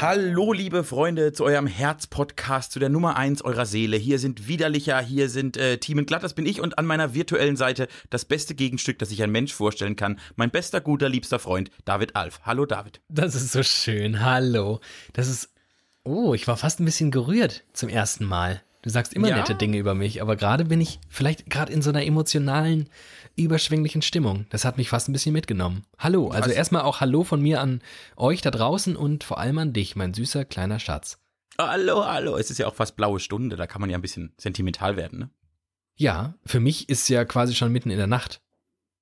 Hallo, liebe Freunde, zu eurem Herz-Podcast, zu der Nummer 1 eurer Seele. Hier sind Widerlicher, hier sind äh, Team Glatt, das bin ich und an meiner virtuellen Seite das beste Gegenstück, das sich ein Mensch vorstellen kann. Mein bester, guter, liebster Freund, David Alf. Hallo, David. Das ist so schön. Hallo. Das ist. Oh, ich war fast ein bisschen gerührt zum ersten Mal. Du sagst immer Ja? nette Dinge über mich, aber gerade bin ich vielleicht gerade in so einer emotionalen, überschwänglichen Stimmung. Das hat mich fast ein bisschen mitgenommen. Hallo, also Was? erstmal auch Hallo von mir an euch da draußen und vor allem an dich, mein süßer kleiner Schatz. Hallo, hallo. Es ist ja auch fast blaue Stunde, da kann man ja ein bisschen sentimental werden, ne? Ja, für mich ist ja quasi schon mitten in der Nacht.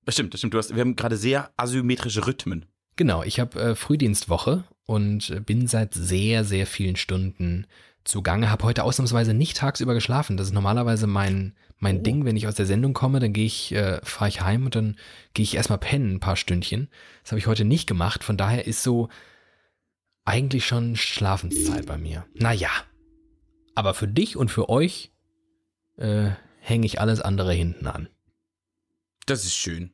Das stimmt, das stimmt. Du hast, wir haben gerade sehr asymmetrische Rhythmen. Genau, ich habe äh, Frühdienstwoche und bin seit sehr, sehr vielen Stunden zugange. Habe heute ausnahmsweise nicht tagsüber geschlafen. Das ist normalerweise mein, mein Ding, wenn ich aus der Sendung komme, dann gehe ich, äh, fahre ich heim und dann gehe ich erstmal pennen, ein paar Stündchen. Das habe ich heute nicht gemacht. Von daher ist so eigentlich schon Schlafenszeit bei mir. Naja, aber für dich und für euch äh, hänge ich alles andere hinten an. Das ist schön.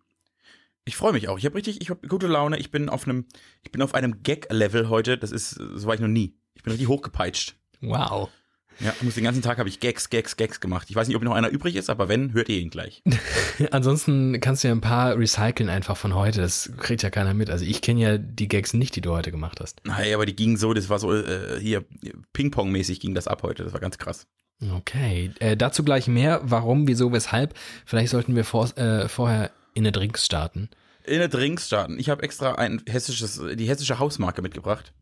Ich freue mich auch. Ich habe richtig, ich habe gute Laune. Ich bin auf einem, ich bin auf einem Gag-Level heute. Das ist, so war ich noch nie. Ich bin richtig hochgepeitscht. Wow. Ja, muss den ganzen Tag habe ich Gags, Gags, Gags gemacht. Ich weiß nicht, ob noch einer übrig ist, aber wenn, hört ihr ihn gleich. Ansonsten kannst du ja ein paar recyceln einfach von heute. Das kriegt ja keiner mit. Also ich kenne ja die Gags nicht, die du heute gemacht hast. Naja, aber die gingen so, das war so äh, hier Ping-Pong-mäßig ging das ab heute. Das war ganz krass. Okay. Äh, dazu gleich mehr. Warum, wieso, weshalb. Vielleicht sollten wir vor, äh, vorher in eine Drinks starten. In der Drinks starten. Ich habe extra ein hessisches, die hessische Hausmarke mitgebracht.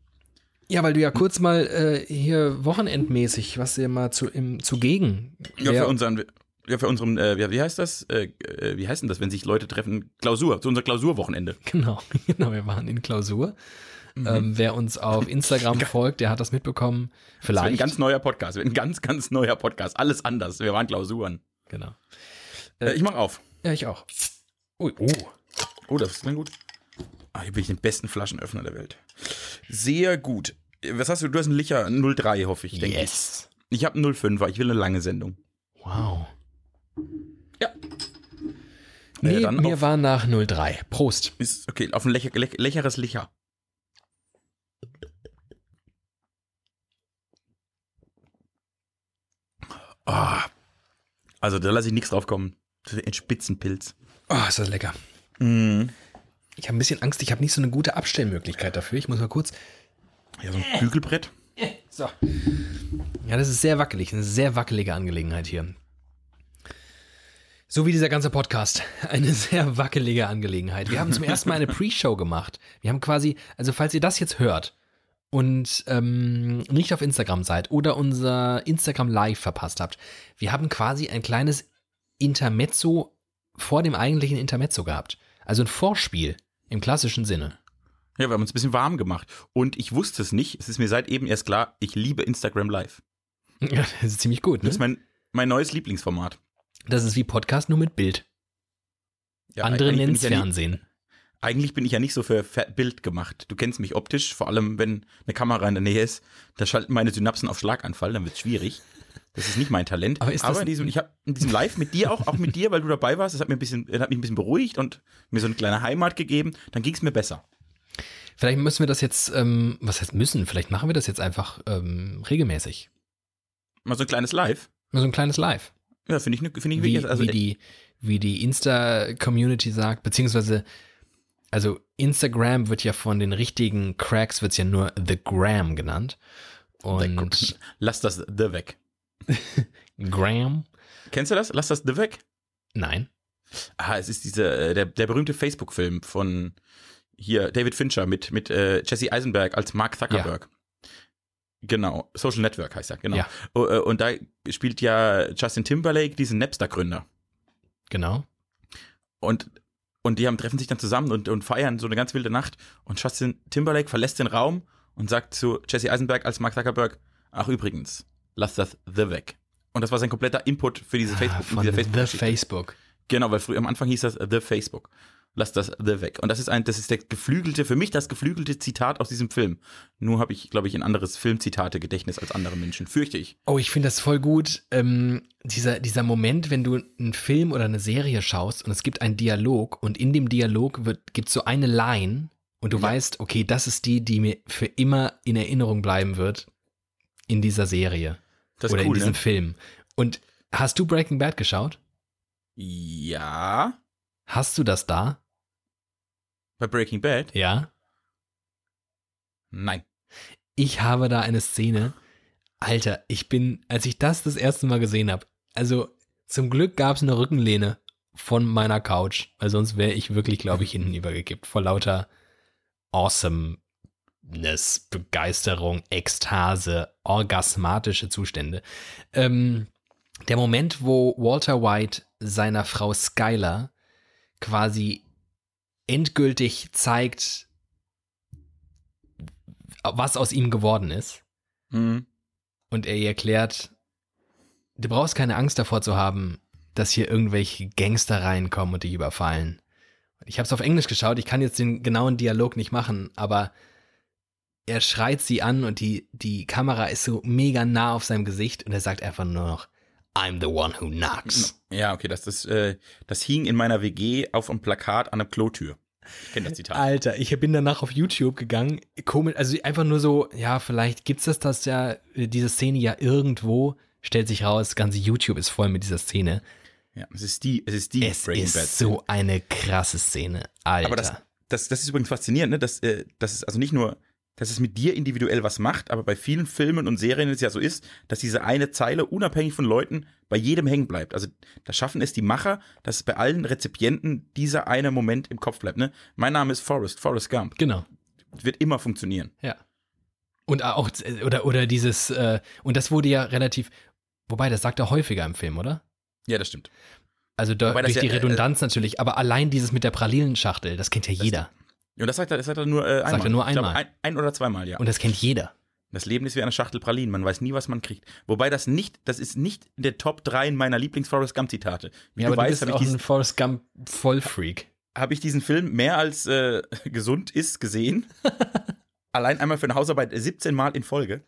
Ja, weil du ja kurz mal äh, hier wochenendmäßig, was dir mal zu, im, zugegen. Ja, für unseren, ja, für unseren, äh, wie, heißt das? Äh, äh, wie heißt denn das, wenn sich Leute treffen? Klausur, zu unser Klausurwochenende. Genau, genau, wir waren in Klausur. Mhm. Ähm, wer uns auf Instagram folgt, der hat das mitbekommen. Das wird ein Vielleicht. ganz neuer Podcast. Ein ganz, ganz neuer Podcast. Alles anders. Wir waren Klausuren. genau. Äh, ich mach auf. Ja, ich auch. Ui, oh. Oh, das ist dann gut. Ah, hier bin ich den besten Flaschenöffner der Welt. Sehr gut. Was hast du? Du hast einen Licher 03, hoffe ich, denke Yes. ich. Ich habe einen 05er. Ich will eine lange Sendung. Wow. Ja. Nee, Äh, dann mir auf- war nach 03. Prost. Ist okay, auf ein lächer, lech, lächeres Licher. Ah. Also da lasse ich nichts drauf kommen. Das ist ein Spitzenpilz. Oh, ist das lecker. Mm. Ich habe ein bisschen Angst, ich habe nicht so eine gute Abstellmöglichkeit dafür. Ich muss mal kurz. Ja, so ein Bügelbrett. So. Ja, das ist sehr wackelig, eine sehr wackelige Angelegenheit hier. So wie dieser ganze Podcast. Eine sehr wackelige Angelegenheit. Wir haben zum ersten Mal eine Pre-Show gemacht. Wir haben quasi, also falls ihr das jetzt hört und ähm, nicht auf Instagram seid oder unser Instagram Live verpasst habt, wir haben quasi ein kleines Intermezzo vor dem eigentlichen Intermezzo gehabt. Also ein Vorspiel im klassischen Sinne. Ja, wir haben uns ein bisschen warm gemacht. Und ich wusste es nicht. Es ist mir seit eben erst klar, ich liebe Instagram Live. Ja, das ist ziemlich gut, ne? Das ist mein, mein neues Lieblingsformat. Das ist wie Podcast nur mit Bild. Ja, Andere nennen es ja Fernsehen. Eigentlich bin ich ja nicht so für Bild gemacht. Du kennst mich optisch, vor allem wenn eine Kamera in der Nähe ist, da schalten meine Synapsen auf Schlaganfall, dann wird es schwierig. Das ist nicht mein Talent. Aber das- in diesem, ich habe in diesem Live mit dir auch, auch mit dir, weil du dabei warst, das hat mir ein bisschen, das hat mich ein bisschen beruhigt und mir so eine kleine Heimat gegeben. Dann ging es mir besser. Vielleicht müssen wir das jetzt, ähm, was heißt müssen? Vielleicht machen wir das jetzt einfach ähm, regelmäßig. Mal so ein kleines Live. Mal so ein kleines Live. Ja, finde ich, ne- finde ich Wie, wirklich, also wie die, wie die Insta-Community sagt, beziehungsweise, also Instagram wird ja von den richtigen Cracks wird's ja nur The Gram genannt. Und lass das The weg. Gram? Kennst du das? Lass das The weg. Nein. Ah, es ist diese, äh, der, der berühmte Facebook-Film von hier David Fincher mit, mit äh, Jesse Eisenberg als Mark Zuckerberg. Genau, Social Network heißt er, genau. Ja. Oh, äh, Und da spielt ja Justin Timberlake diesen Napster-Gründer. Genau. Und, und die haben, treffen sich dann zusammen und, und feiern so eine ganz wilde Nacht. Und Justin Timberlake verlässt den Raum und sagt zu Jesse Eisenberg als Mark Zuckerberg, ach übrigens, lass das The weg. Und das war sein kompletter Input für diese Facebook, Ah, diese The Facebook-Geschichte. Facebook. Genau, weil früher am Anfang hieß das The Facebook. Lass das The weg. Und das ist ein, das ist der geflügelte, für mich das geflügelte Zitat aus diesem Film. Nur habe ich, glaube ich, ein anderes Filmzitate-Gedächtnis als andere Menschen, fürchte ich. Oh, ich finde das voll gut. Ähm, dieser, dieser Moment, wenn du einen Film oder eine Serie schaust und es gibt einen Dialog und in dem Dialog wird, gibt es so eine Line und du ja. weißt, okay, das ist die, die mir für immer in Erinnerung bleiben wird in dieser Serie. oder cool, in diesem ne? Film. Und hast du Breaking Bad geschaut? Ja. Hast du das da? Bei Breaking Bad? Ja. Nein. Ich habe da eine Szene. Alter, ich bin, als ich das das erste Mal gesehen habe, also zum Glück gab es eine Rückenlehne von meiner Couch, weil sonst wäre ich wirklich, glaube ich, hinten übergekippt vor lauter Awesomeness, Begeisterung, Ekstase, orgasmatische Zustände. Ähm, der Moment, wo Walter White seiner Frau Skylar quasi endgültig zeigt, was aus ihm geworden ist. Mhm. Und er ihr erklärt, du brauchst keine Angst davor zu haben, dass hier irgendwelche Gangster reinkommen und dich überfallen. Ich habe es auf Englisch geschaut, ich kann jetzt den genauen Dialog nicht machen, aber er schreit sie an und die, die Kamera ist so mega nah auf seinem Gesicht und er sagt einfach nur noch, I'm the one who knocks. Ja, okay, das, das, äh, das hing in meiner WG auf einem Plakat an einer Klotür. Ich kenne das Zitat. Alter, ich bin danach auf YouTube gegangen. Komisch, also einfach nur so, ja, vielleicht gibt's das, das ja, diese Szene ja irgendwo, stellt sich raus, ganze YouTube ist voll mit dieser Szene. Ja, es ist die, es ist die es Breaking ist Bad. so eine krasse Szene, Alter. Aber das, das, das ist übrigens faszinierend, ne? dass, äh, dass es also nicht nur dass es mit dir individuell was macht, aber bei vielen Filmen und Serien es ja so ist, dass diese eine Zeile unabhängig von Leuten bei jedem hängen bleibt. Also da schaffen es die Macher, dass es bei allen Rezipienten dieser eine Moment im Kopf bleibt. Ne? Mein Name ist Forrest, Forrest Gump. Genau. Wird immer funktionieren. Ja. Und auch, oder, oder dieses, äh, und das wurde ja relativ, wobei, das sagt er häufiger im Film, oder? Ja, das stimmt. Also da, durch ja, die äh, Redundanz äh, natürlich, aber allein dieses mit der Pralinenschachtel, das kennt ja jeder. Und das sagt er, das sagt er nur äh, einmal. Sagt er nur einmal. Glaub, ein, ein, oder zweimal, ja. Und das kennt jeder. Das Leben ist wie eine Schachtel Pralinen. Man weiß nie, was man kriegt. Wobei das nicht, das ist nicht der Top 3 meiner Lieblings-Forrest Gump-Zitate. Wie ja, du aber weißt, du bist auch diesen, ein Forrest Gump-Vollfreak. Habe ich diesen Film mehr als äh, gesund ist gesehen. Allein einmal für eine Hausarbeit 17 Mal in Folge.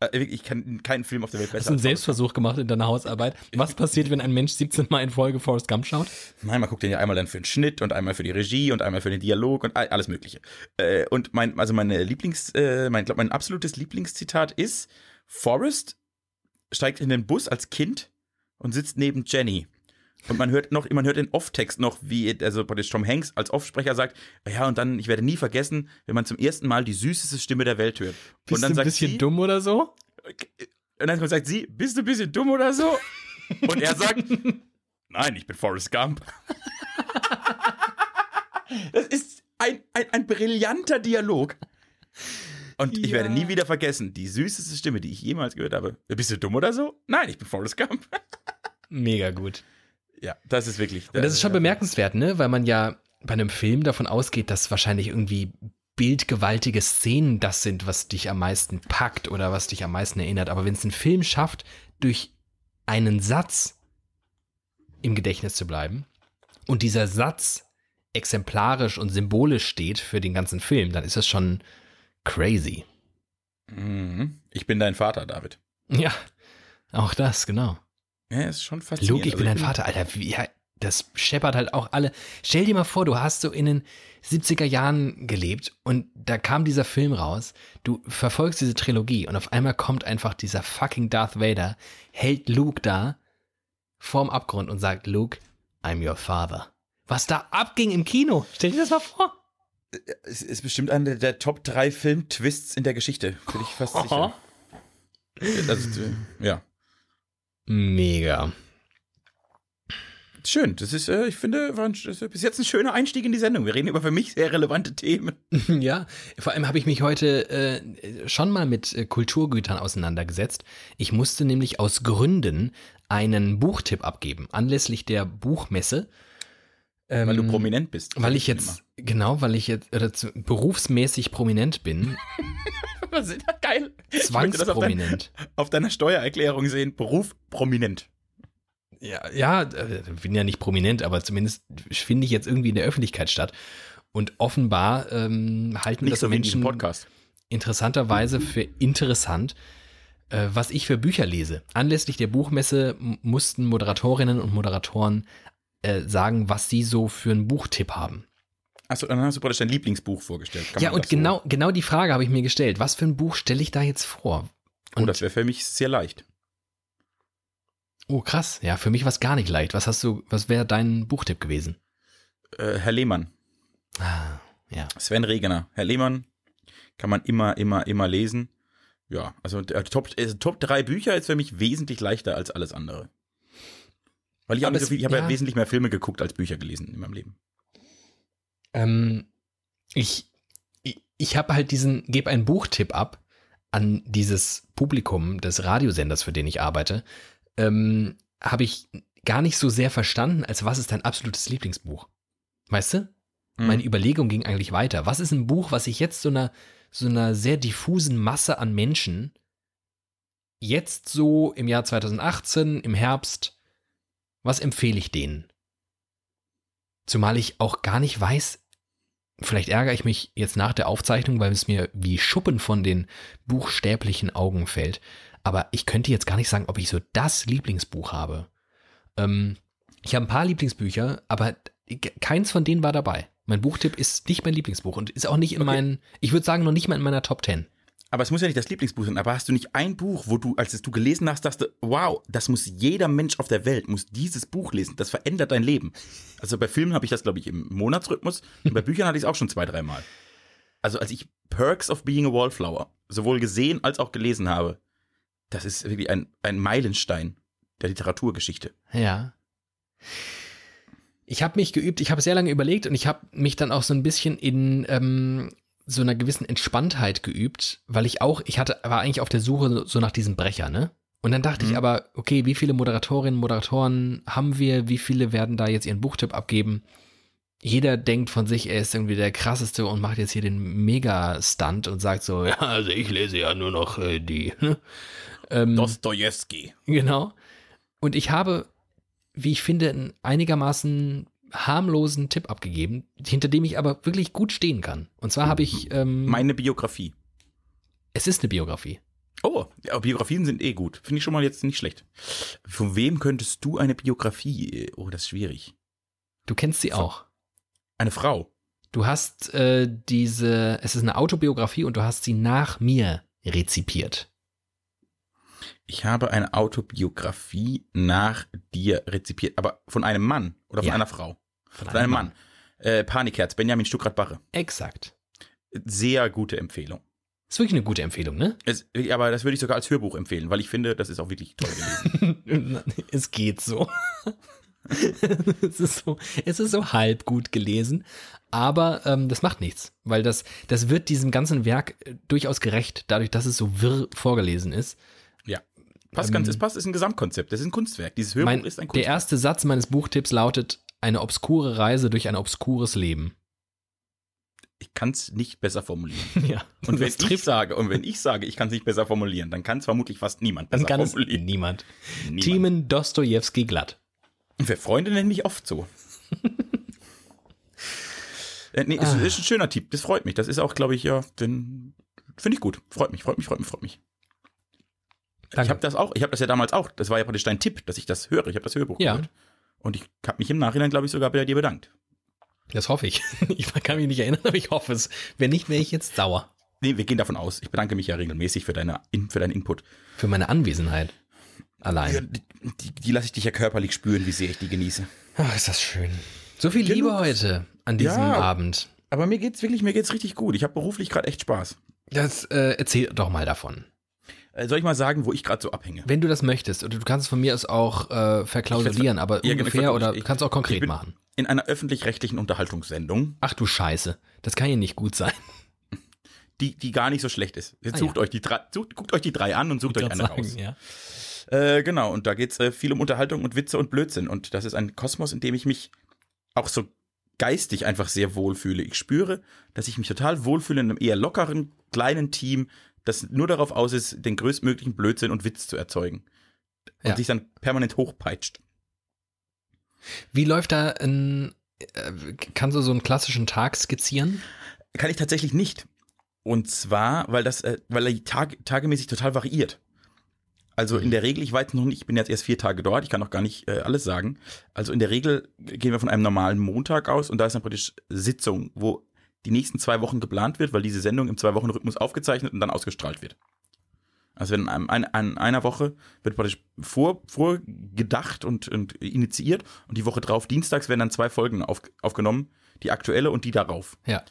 Äh, ich kann keinen Film auf der Welt besser. Hast du einen Selbstversuch gemacht in deiner Hausarbeit? Was passiert, wenn ein Mensch 17 Mal in Folge Forrest Gump schaut? Nein, man guckt den ja einmal dann für den Schnitt und einmal für die Regie und einmal für den Dialog und alles Mögliche. Äh, und mein, also meine Lieblings, äh, mein, glaub, mein absolutes Lieblingszitat ist: Forrest steigt in den Bus als Kind und sitzt neben Jenny. Und man hört noch, man hört den Off-Text noch, wie, also praktisch Tom Hanks als Offsprecher sagt, ja, und dann, ich werde nie vergessen, wenn man zum ersten Mal die süßeste Stimme der Welt hört. Bist und dann du ein bisschen sie, dumm oder so? Und dann sagt sie, bist du ein bisschen dumm oder so? Und er sagt, nein, ich bin Forrest Gump. das ist ein, ein, ein brillanter Dialog. Und ja. ich werde nie wieder vergessen, die süßeste Stimme, die ich jemals gehört habe. Bist du dumm oder so? Nein, ich bin Forrest Gump. Mega gut. Ja, das ist wirklich. Und das ist schon bemerkenswert, ne? Weil man ja bei einem Film davon ausgeht, dass wahrscheinlich irgendwie bildgewaltige Szenen das sind, was dich am meisten packt oder was dich am meisten erinnert. Aber wenn es ein Film schafft, durch einen Satz im Gedächtnis zu bleiben und dieser Satz exemplarisch und symbolisch steht für den ganzen Film, dann ist das schon crazy. Mhm. Ich bin dein Vater, David. Ja, auch das, genau. Ja, ist schon faszinierend. Luke, ich bin also dein Vater, Alter. Wie, ja, das scheppert halt auch alle. Stell dir mal vor, du hast so in den 70er Jahren gelebt und da kam dieser Film raus. Du verfolgst diese Trilogie und auf einmal kommt einfach dieser fucking Darth Vader, hält Luke da vorm Abgrund und sagt, Luke, I'm your father. Was da abging im Kino. Stell dir das mal vor. Es ist bestimmt einer der Top 3 Film-Twists in der Geschichte. Bin ich fast sicher. Also, ja. Mega. Schön. Das ist, äh, ich finde, war ein, bis jetzt ein schöner Einstieg in die Sendung. Wir reden über für mich sehr relevante Themen. Ja, vor allem habe ich mich heute äh, schon mal mit äh, Kulturgütern auseinandergesetzt. Ich musste nämlich aus Gründen einen Buchtipp abgeben, anlässlich der Buchmesse. Ähm, weil du prominent bist. Weil ich jetzt. Genau, weil ich jetzt zu, berufsmäßig prominent bin. Was ist das geil? Zwangsprominent. Auf, dein, auf deiner Steuererklärung sehen, Beruf prominent. Ja, ja, äh, bin ja nicht prominent, aber zumindest finde ich jetzt irgendwie in der Öffentlichkeit statt. Und offenbar ähm, halten Nicht das so Menschen Podcast. interessanterweise für interessant, äh, was ich für Bücher lese. Anlässlich der Buchmesse mussten Moderatorinnen und Moderatoren äh, sagen, was sie so für einen Buchtipp haben. Achso, dann hast du praktisch dein Lieblingsbuch vorgestellt. Ja, und das so- genau, genau die Frage habe ich mir gestellt. Was für ein Buch stelle ich da jetzt vor? Oh, das wäre für mich sehr leicht. Oh, krass. Ja, für mich war es gar nicht leicht. Was hast du, was wäre dein Buchtipp gewesen? Äh, Herr Lehmann, Ah, ja. Sven Regener. Herr Lehmann kann man immer, immer, immer lesen. Ja, also äh, Top, äh, Top 3 Bücher ist für mich wesentlich leichter als alles andere. Weil ich so viel, ich habe ja. ja. wesentlich mehr Filme geguckt als Bücher gelesen in meinem Leben. Ähm, ich ich, ich habe halt diesen, gebe einen Buchtipp ab an dieses Publikum des Radiosenders, für den ich arbeite. Ähm, habe ich gar nicht so sehr verstanden, als was ist dein absolutes Lieblingsbuch? Weißt du? Mhm. Meine Überlegung ging eigentlich weiter. Was ist ein Buch, was ich jetzt so einer, so einer sehr diffusen Masse an Menschen jetzt so im Jahr 2018, im Herbst, was empfehle ich denen? Zumal ich auch gar nicht weiß, vielleicht ärgere ich mich jetzt nach der Aufzeichnung, weil es mir wie Schuppen von den buchstäblichen Augen fällt. Aber ich könnte jetzt gar nicht sagen, ob ich so das Lieblingsbuch habe. Ähm, ich habe ein paar Lieblingsbücher, aber keins von denen war dabei. Mein Buchtipp ist nicht mein Lieblingsbuch und ist auch nicht in Okay. meinen, ich würde sagen, noch nicht mal in meiner Top 10. Aber es muss ja nicht das Lieblingsbuch sein, aber hast du nicht ein Buch, wo du, als es du gelesen hast, dachte, wow, das muss jeder Mensch auf der Welt, muss dieses Buch lesen, das verändert dein Leben. Also bei Filmen habe ich das, glaube ich, im Monatsrhythmus und bei Büchern hatte ich es auch schon zwei, dreimal. Also als ich Perks of Being a Wallflower sowohl gesehen als auch gelesen habe, das ist wirklich ein, ein Meilenstein der Literaturgeschichte. Ja. Ich habe mich geübt, ich habe sehr lange überlegt und ich habe mich dann auch so ein bisschen in ähm, so einer gewissen Entspanntheit geübt, weil ich auch, ich hatte, war eigentlich auf der Suche so nach diesem Brecher, ne? Und dann dachte Mhm. ich aber, okay, wie viele Moderatorinnen und Moderatoren haben wir? Wie viele werden da jetzt ihren Buchtipp abgeben? Jeder denkt von sich, er ist irgendwie der krasseste und macht jetzt hier den Mega-Stunt und sagt so, ja, also ich lese ja nur noch äh, die. ähm, Dostojewski. Genau. Und ich habe, wie ich finde, einen einigermaßen harmlosen Tipp abgegeben, hinter dem ich aber wirklich gut stehen kann. Und zwar habe ich, ähm, Meine Biografie. es ist eine Biografie. Oh, ja, Biografien sind eh gut. Finde ich schon mal jetzt nicht schlecht. Von wem könntest du eine Biografie? Oh, das ist schwierig. Du kennst sie auch. Eine Frau. Du hast äh, diese, es ist eine Autobiografie und du hast sie nach mir rezipiert. Ich habe eine Autobiografie nach dir rezipiert, aber von einem Mann oder von Ja. einer Frau? Von einem Mann. Äh, Panikherz, Benjamin Stuckrad-Barre. Exakt. Sehr gute Empfehlung. Ist wirklich eine gute Empfehlung, ne? Es, aber das würde ich sogar als Hörbuch empfehlen, weil ich finde, das ist auch wirklich toll gelesen. es geht so. es, ist so es ist so halb gut gelesen, aber ähm, das macht nichts, weil das, das wird diesem ganzen Werk äh, durchaus gerecht, dadurch, dass es so wirr vorgelesen ist. Passt ganz, es passt, ist ein Gesamtkonzept. Das ist ein Kunstwerk. Dieses Hörbuch Mein, ist ein der Kunstwerk. erste Satz meines Buchtipps lautet: Eine obskure Reise durch ein obskures Leben. Ich kann es nicht besser formulieren. Ja, Und wenn ich sage, und wenn ich sage, ich kann es nicht besser formulieren, dann kann es vermutlich fast niemand besser dann kann es formulieren. niemand. Niemand. Timen Dostojewski glatt. Wir Freunde nennen mich oft so. äh, nee, Ah. ist, ist ein schöner Tipp. Das freut mich. Das ist auch, glaube ich, ja, finde ich gut. Freut mich, freut mich, freut mich, freut mich. Ich Danke. habe das auch, ich habe das ja damals auch. Das war ja praktisch dein Tipp, dass ich das höre. Ich habe das Hörbuch Ja. gehört. Und ich habe mich im Nachhinein, glaube ich, sogar bei dir bedankt. Das hoffe ich. Ich kann mich nicht erinnern, aber ich hoffe es. Wenn nicht, wäre ich jetzt sauer. Nee, wir gehen davon aus. Ich bedanke mich ja regelmäßig für, deine, in- für deinen Input. Für meine Anwesenheit. Allein. die die, die lasse ich dich ja körperlich spüren, wie sehr ich die genieße. Ach, ist das schön. So viel Genug. Liebe heute an diesem Ja. Abend. Aber mir geht's wirklich, mir geht's richtig gut. Ich habe beruflich gerade echt Spaß. Das äh, erzähl doch mal davon. Äh, Soll ich mal sagen, wo ich gerade so abhänge? Wenn du das möchtest, oder du kannst es von mir aus auch äh, verklausulieren, aber Ja, genau, ungefähr ich- oder ich- kannst auch konkret machen. In einer öffentlich-rechtlichen Unterhaltungssendung, Ach du Scheiße, das kann ja nicht gut sein. die, die gar nicht so schlecht ist. Jetzt Ah, sucht euch die drei, sucht, guckt euch die drei an und sucht euch eine raus. ja. Äh, genau, und da geht's äh, viel um Unterhaltung und Witze und Blödsinn. Und das ist ein Kosmos, in dem ich mich auch so geistig einfach sehr wohlfühle. Ich spüre, dass ich mich total wohlfühle in einem eher lockeren, kleinen Team, das nur darauf aus ist, den größtmöglichen Blödsinn und Witz zu erzeugen. Und Ja. sich dann permanent hochpeitscht. Wie läuft da ein, äh, kannst du so einen klassischen Tag skizzieren? Kann ich tatsächlich nicht. Und zwar, weil das, äh, weil er Tag, tagemäßig total variiert. Also in der Regel, ich weiß noch nicht, ich bin jetzt erst vier Tage dort, ich kann noch gar nicht äh, alles sagen. Also in der Regel gehen wir von einem normalen Montag aus und da ist dann praktisch Sitzung, wo die nächsten zwei Wochen geplant wird, weil diese Sendung im Zwei-Wochen-Rhythmus aufgezeichnet und dann ausgestrahlt wird. Also in einem, ein, an einer Woche wird praktisch vor, vorgedacht und, und initiiert und die Woche drauf, dienstags, werden dann zwei Folgen auf, aufgenommen, die aktuelle und die darauf. Ja.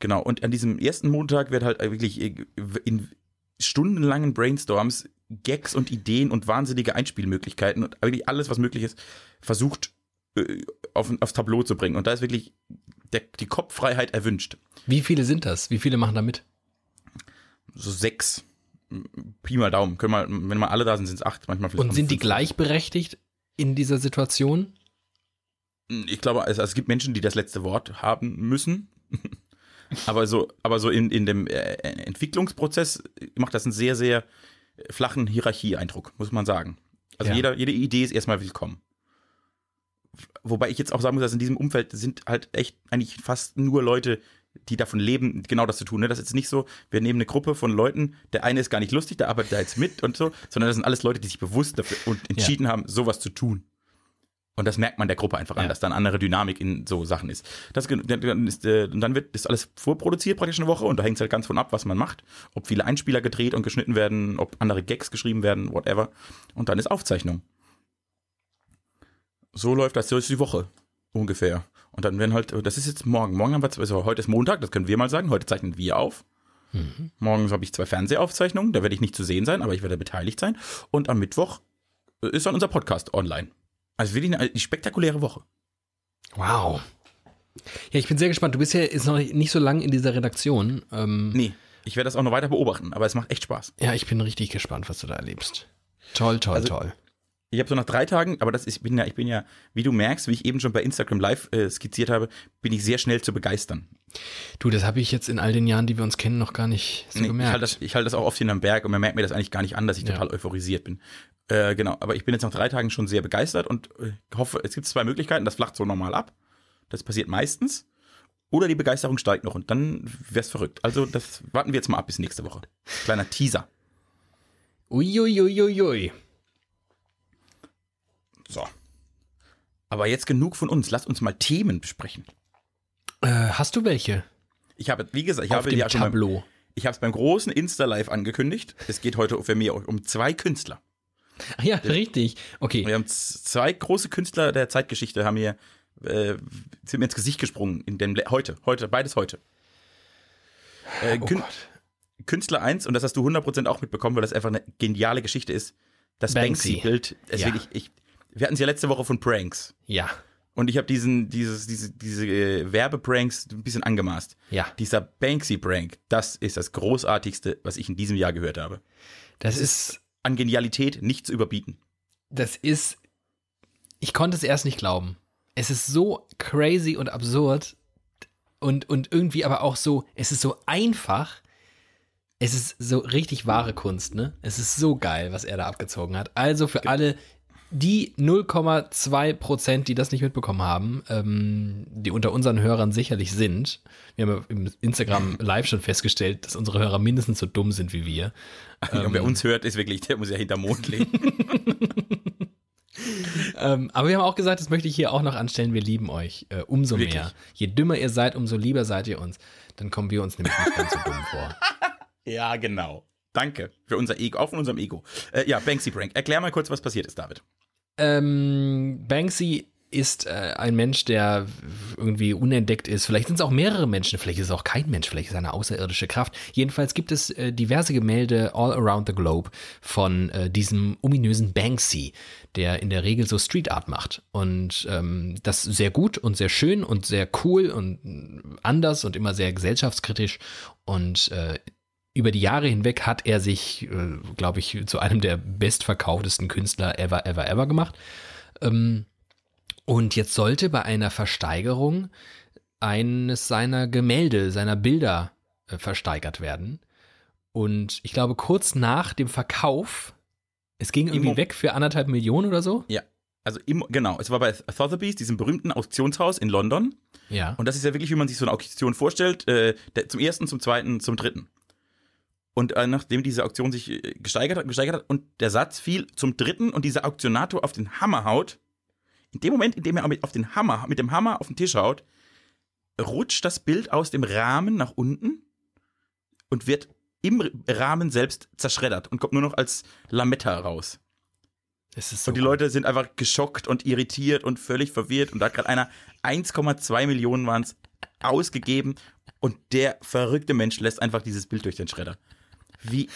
Genau, und an diesem ersten Montag wird halt wirklich in stundenlangen Brainstorms Gags und Ideen und wahnsinnige Einspielmöglichkeiten und wirklich alles, was möglich ist, versucht äh, auf, aufs Tableau zu bringen. Und da ist wirklich der, die Kopffreiheit erwünscht. Wie viele sind das? Wie viele machen da mit? So sechs. Pi mal Daumen. Können wir, wenn mal alle da sind, sind es acht, manchmal. Und sind die gleichberechtigt in dieser Situation? Ich glaube, es, es gibt Menschen, die das letzte Wort haben müssen. aber so, aber so in, in dem äh, Entwicklungsprozess macht das einen sehr, sehr flachen Hierarchieeindruck, muss man sagen. Also ja. jeder, jede Idee ist erstmal willkommen. Wobei ich jetzt auch sagen muss, dass in diesem Umfeld sind halt echt eigentlich fast nur Leute, die davon leben, genau das zu tun. Ne? Das ist jetzt nicht so, wir nehmen eine Gruppe von Leuten, der eine ist gar nicht lustig, der arbeitet da jetzt mit und so, sondern das sind alles Leute, die sich bewusst dafür und entschieden ja. haben, sowas zu tun. Und das merkt man der Gruppe einfach ja. an, dass da eine andere Dynamik in so Sachen ist. Das, dann, ist äh, dann wird das alles vorproduziert praktisch eine Woche und da hängt es halt ganz von ab, was man macht. Ob viele Einspieler gedreht und geschnitten werden, ob andere Gags geschrieben werden, whatever. Und dann ist Aufzeichnung. So läuft das durch die Woche ungefähr. Und dann werden halt, das ist jetzt morgen. Morgen haben wir, also heute ist Montag, das können wir mal sagen. Heute zeichnen wir auf. Mhm. Morgen habe ich zwei Fernsehaufzeichnungen, da werde ich nicht zu sehen sein, aber ich werde beteiligt sein. Und am Mittwoch ist dann unser Podcast online. Also wirklich eine, eine spektakuläre Woche. Wow. Ja, ich bin sehr gespannt. Du bist ja jetzt noch nicht so lange in dieser Redaktion. Ähm, nee, ich werde das auch noch weiter beobachten, aber es macht echt Spaß. Ja, ich bin richtig gespannt, was du da erlebst. Toll, toll, also, toll. Ich habe so nach drei Tagen, aber das ist, ich bin ja, ich bin ja, wie du merkst, wie ich eben schon bei Instagram Live äh, skizziert habe, bin ich sehr schnell zu begeistern. Du, das habe ich jetzt in all den Jahren, die wir uns kennen, noch gar nicht so nee, gemerkt. Ich halte das, ich halt das auch oft hinterm Berg und man merkt mir das eigentlich gar nicht an, dass ich ja. total euphorisiert bin. Äh, genau, aber ich bin jetzt nach drei Tagen schon sehr begeistert und äh, hoffe, es gibt zwei Möglichkeiten. Das flacht so normal ab. Das passiert meistens. Oder die Begeisterung steigt noch und dann wäre es verrückt. Also, das warten wir jetzt mal ab bis nächste Woche. Kleiner Teaser. Uiuiuiui. Ui, ui, ui. So. Aber jetzt genug von uns. Lass uns mal Themen besprechen. Äh, hast du welche? Ich habe, wie gesagt, ich Auf habe dem ja schon Tableau. Beim, ich habe es beim großen Insta-Live angekündigt. Es geht heute für mich um zwei Künstler. Ach ja, richtig. Okay. Wir haben zwei große Künstler der Zeitgeschichte, haben mir, äh, sind mir ins Gesicht gesprungen. In dem, heute, heute, beides heute. Äh, oh Kün Künstler 1, und das hast du 100% auch mitbekommen, weil das einfach eine geniale Geschichte ist. Das Banksy-Bild. Ja. ich, wir hatten es ja letzte Woche von Pranks. Ja. Und ich habe diesen, dieses, diese, diese äh, Werbepranks ein bisschen angemaßt. Ja. Dieser Banksy-Prank, das ist das Großartigste, was ich in diesem Jahr gehört habe. Das, das ist, ist an Genialität nicht zu überbieten. Das ist, ich konnte es erst nicht glauben. Es ist so crazy und absurd und, und irgendwie aber auch so, es ist so einfach. Es ist so richtig wahre Kunst, ne? Es ist so geil, was er da abgezogen hat. Also für alle, die 0,2 Prozent, die das nicht mitbekommen haben, ähm, die unter unseren Hörern sicherlich sind, wir haben im Instagram live schon festgestellt, dass unsere Hörer mindestens so dumm sind wie wir. Ähm, wer uns hört, ist wirklich, der muss ja hinter Mond legen. ähm, aber wir haben auch gesagt, das möchte ich hier auch noch anstellen, wir lieben euch äh, umso wirklich? mehr. Je dümmer ihr seid, umso lieber seid ihr uns. Dann kommen wir uns nämlich nicht ganz so dumm vor. Ja, genau. Danke für unser Ego, auch von unserem Ego. Äh, ja, Banksy Prank. Erklär mal kurz, was passiert ist, David. Ähm, Banksy ist äh, ein Mensch, der irgendwie unentdeckt ist. Vielleicht sind es auch mehrere Menschen, vielleicht ist es auch kein Mensch, vielleicht ist es eine außerirdische Kraft. Jedenfalls gibt es äh, diverse Gemälde all around the globe von äh, diesem ominösen Banksy, der in der Regel so Street Art macht. Und ähm, das sehr gut und sehr schön und sehr cool und anders und immer sehr gesellschaftskritisch. Und äh, über die Jahre hinweg hat er sich, äh, glaube ich, zu einem der bestverkauftesten Künstler ever, ever, ever gemacht. Ähm, und jetzt sollte bei einer Versteigerung eines seiner Gemälde, seiner Bilder äh, versteigert werden. Und ich glaube, kurz nach dem Verkauf, es ging irgendwie Immo weg für anderthalb Millionen oder so. Ja. also im, genau, es war bei Sotheby's, diesem berühmten Auktionshaus in London. Ja. Und das ist ja wirklich, wie man sich so eine Auktion vorstellt, äh, der, zum ersten, zum zweiten, zum dritten. Und äh, nachdem diese Auktion sich äh, gesteigert hat, gesteigert hat und der Satz fiel zum dritten und dieser Auktionator auf den Hammer haut, in dem Moment, in dem er mit, auf den Hammer, mit dem Hammer auf den Tisch haut, rutscht das Bild aus dem Rahmen nach unten und wird im Rahmen selbst zerschreddert und kommt nur noch als Lametta raus. So Und die. Leute sind einfach geschockt und irritiert und völlig verwirrt. Und da hat gerade einer 1,2 Millionen waren es ausgegeben. Und der verrückte Mensch lässt einfach dieses Bild durch den Schredder. Wie,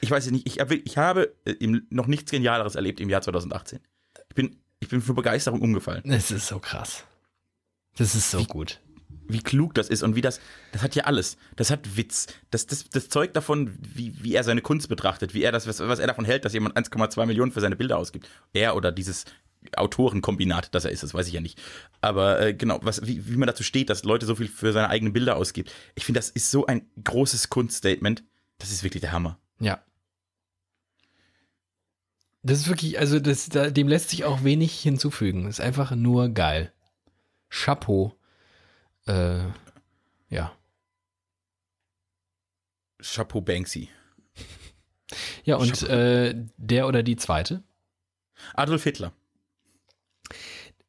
ich weiß es nicht, ich, hab- ich habe äh, im- noch nichts Genialeres erlebt im Jahr 2018. Ich bin, ich bin für Begeisterung umgefallen. Das ist so krass. Das ist so Wie- gut. Wie klug das ist und wie das, das hat ja alles. Das hat Witz. Das, das, das zeugt davon, wie, wie er seine Kunst betrachtet, wie er das, was, was er davon hält, dass jemand 1,2 Millionen für seine Bilder ausgibt. Er oder dieses Autorenkombinat, das er ist, das weiß ich ja nicht. Aber äh, genau, was, wie, wie man dazu steht, dass Leute so viel für seine eigenen Bilder ausgibt. Ich finde, das ist so ein großes Kunststatement. Das ist wirklich der Hammer. Ja. Das ist wirklich, also das, da, dem lässt sich auch wenig hinzufügen. Ist einfach nur geil. Chapeau. Äh, ja. Chapeau Banksy. Ja, und Chapeau. äh, der oder die zweite? Adolf Hitler.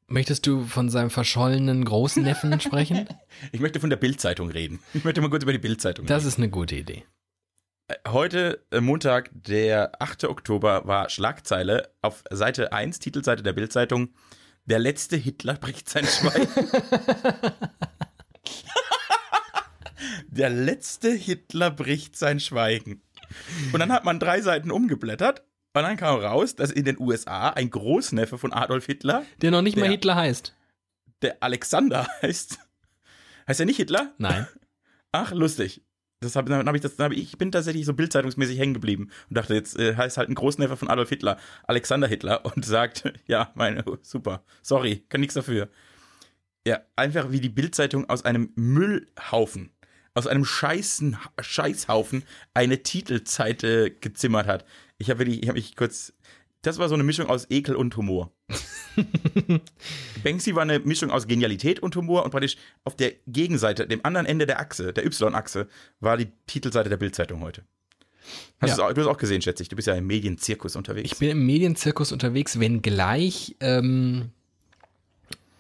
Möchtest du von seinem verschollenen Großneffen sprechen? Ich möchte von der Bildzeitung reden. Ich möchte mal kurz über die Bildzeitung Das ist eine gute Idee. Heute, äh, Montag, der 8. Oktober, war Schlagzeile auf Seite 1, Titelseite der Bildzeitung. Der letzte Hitler bricht sein Schweigen. der letzte Hitler bricht sein Schweigen. Und dann hat man drei Seiten umgeblättert und dann kam raus, dass in den USA ein Großneffe von Adolf Hitler, Der noch nicht mal Der- Hitler heißt. der Alexander heißt. Heißt er nicht Hitler? Nein. Ach, lustig. Das hab, dann hab ich das, hab ich, ich bin tatsächlich so bildzeitungsmäßig hängen geblieben und dachte, jetzt äh, heißt halt ein Großneffe von Adolf Hitler, Alexander Hitler, und sagt, ja, meine, super, sorry, kann nichts dafür. Ja, einfach wie die Bildzeitung aus einem Müllhaufen, aus einem Scheißen, Scheißhaufen eine Titelseite gezimmert hat. Ich habe wirklich, ich habe mich kurz, das war so eine Mischung aus Ekel und Humor. Banksy war eine Mischung aus Genialität und Humor und praktisch auf der Gegenseite, dem anderen Ende der Achse, der Y-Achse, war die Titelseite der Bildzeitung heute. Hast Ja. auch, du hast auch gesehen, schätze ich. Du bist ja im Medienzirkus unterwegs. Ich bin im Medienzirkus unterwegs, wenngleich ähm,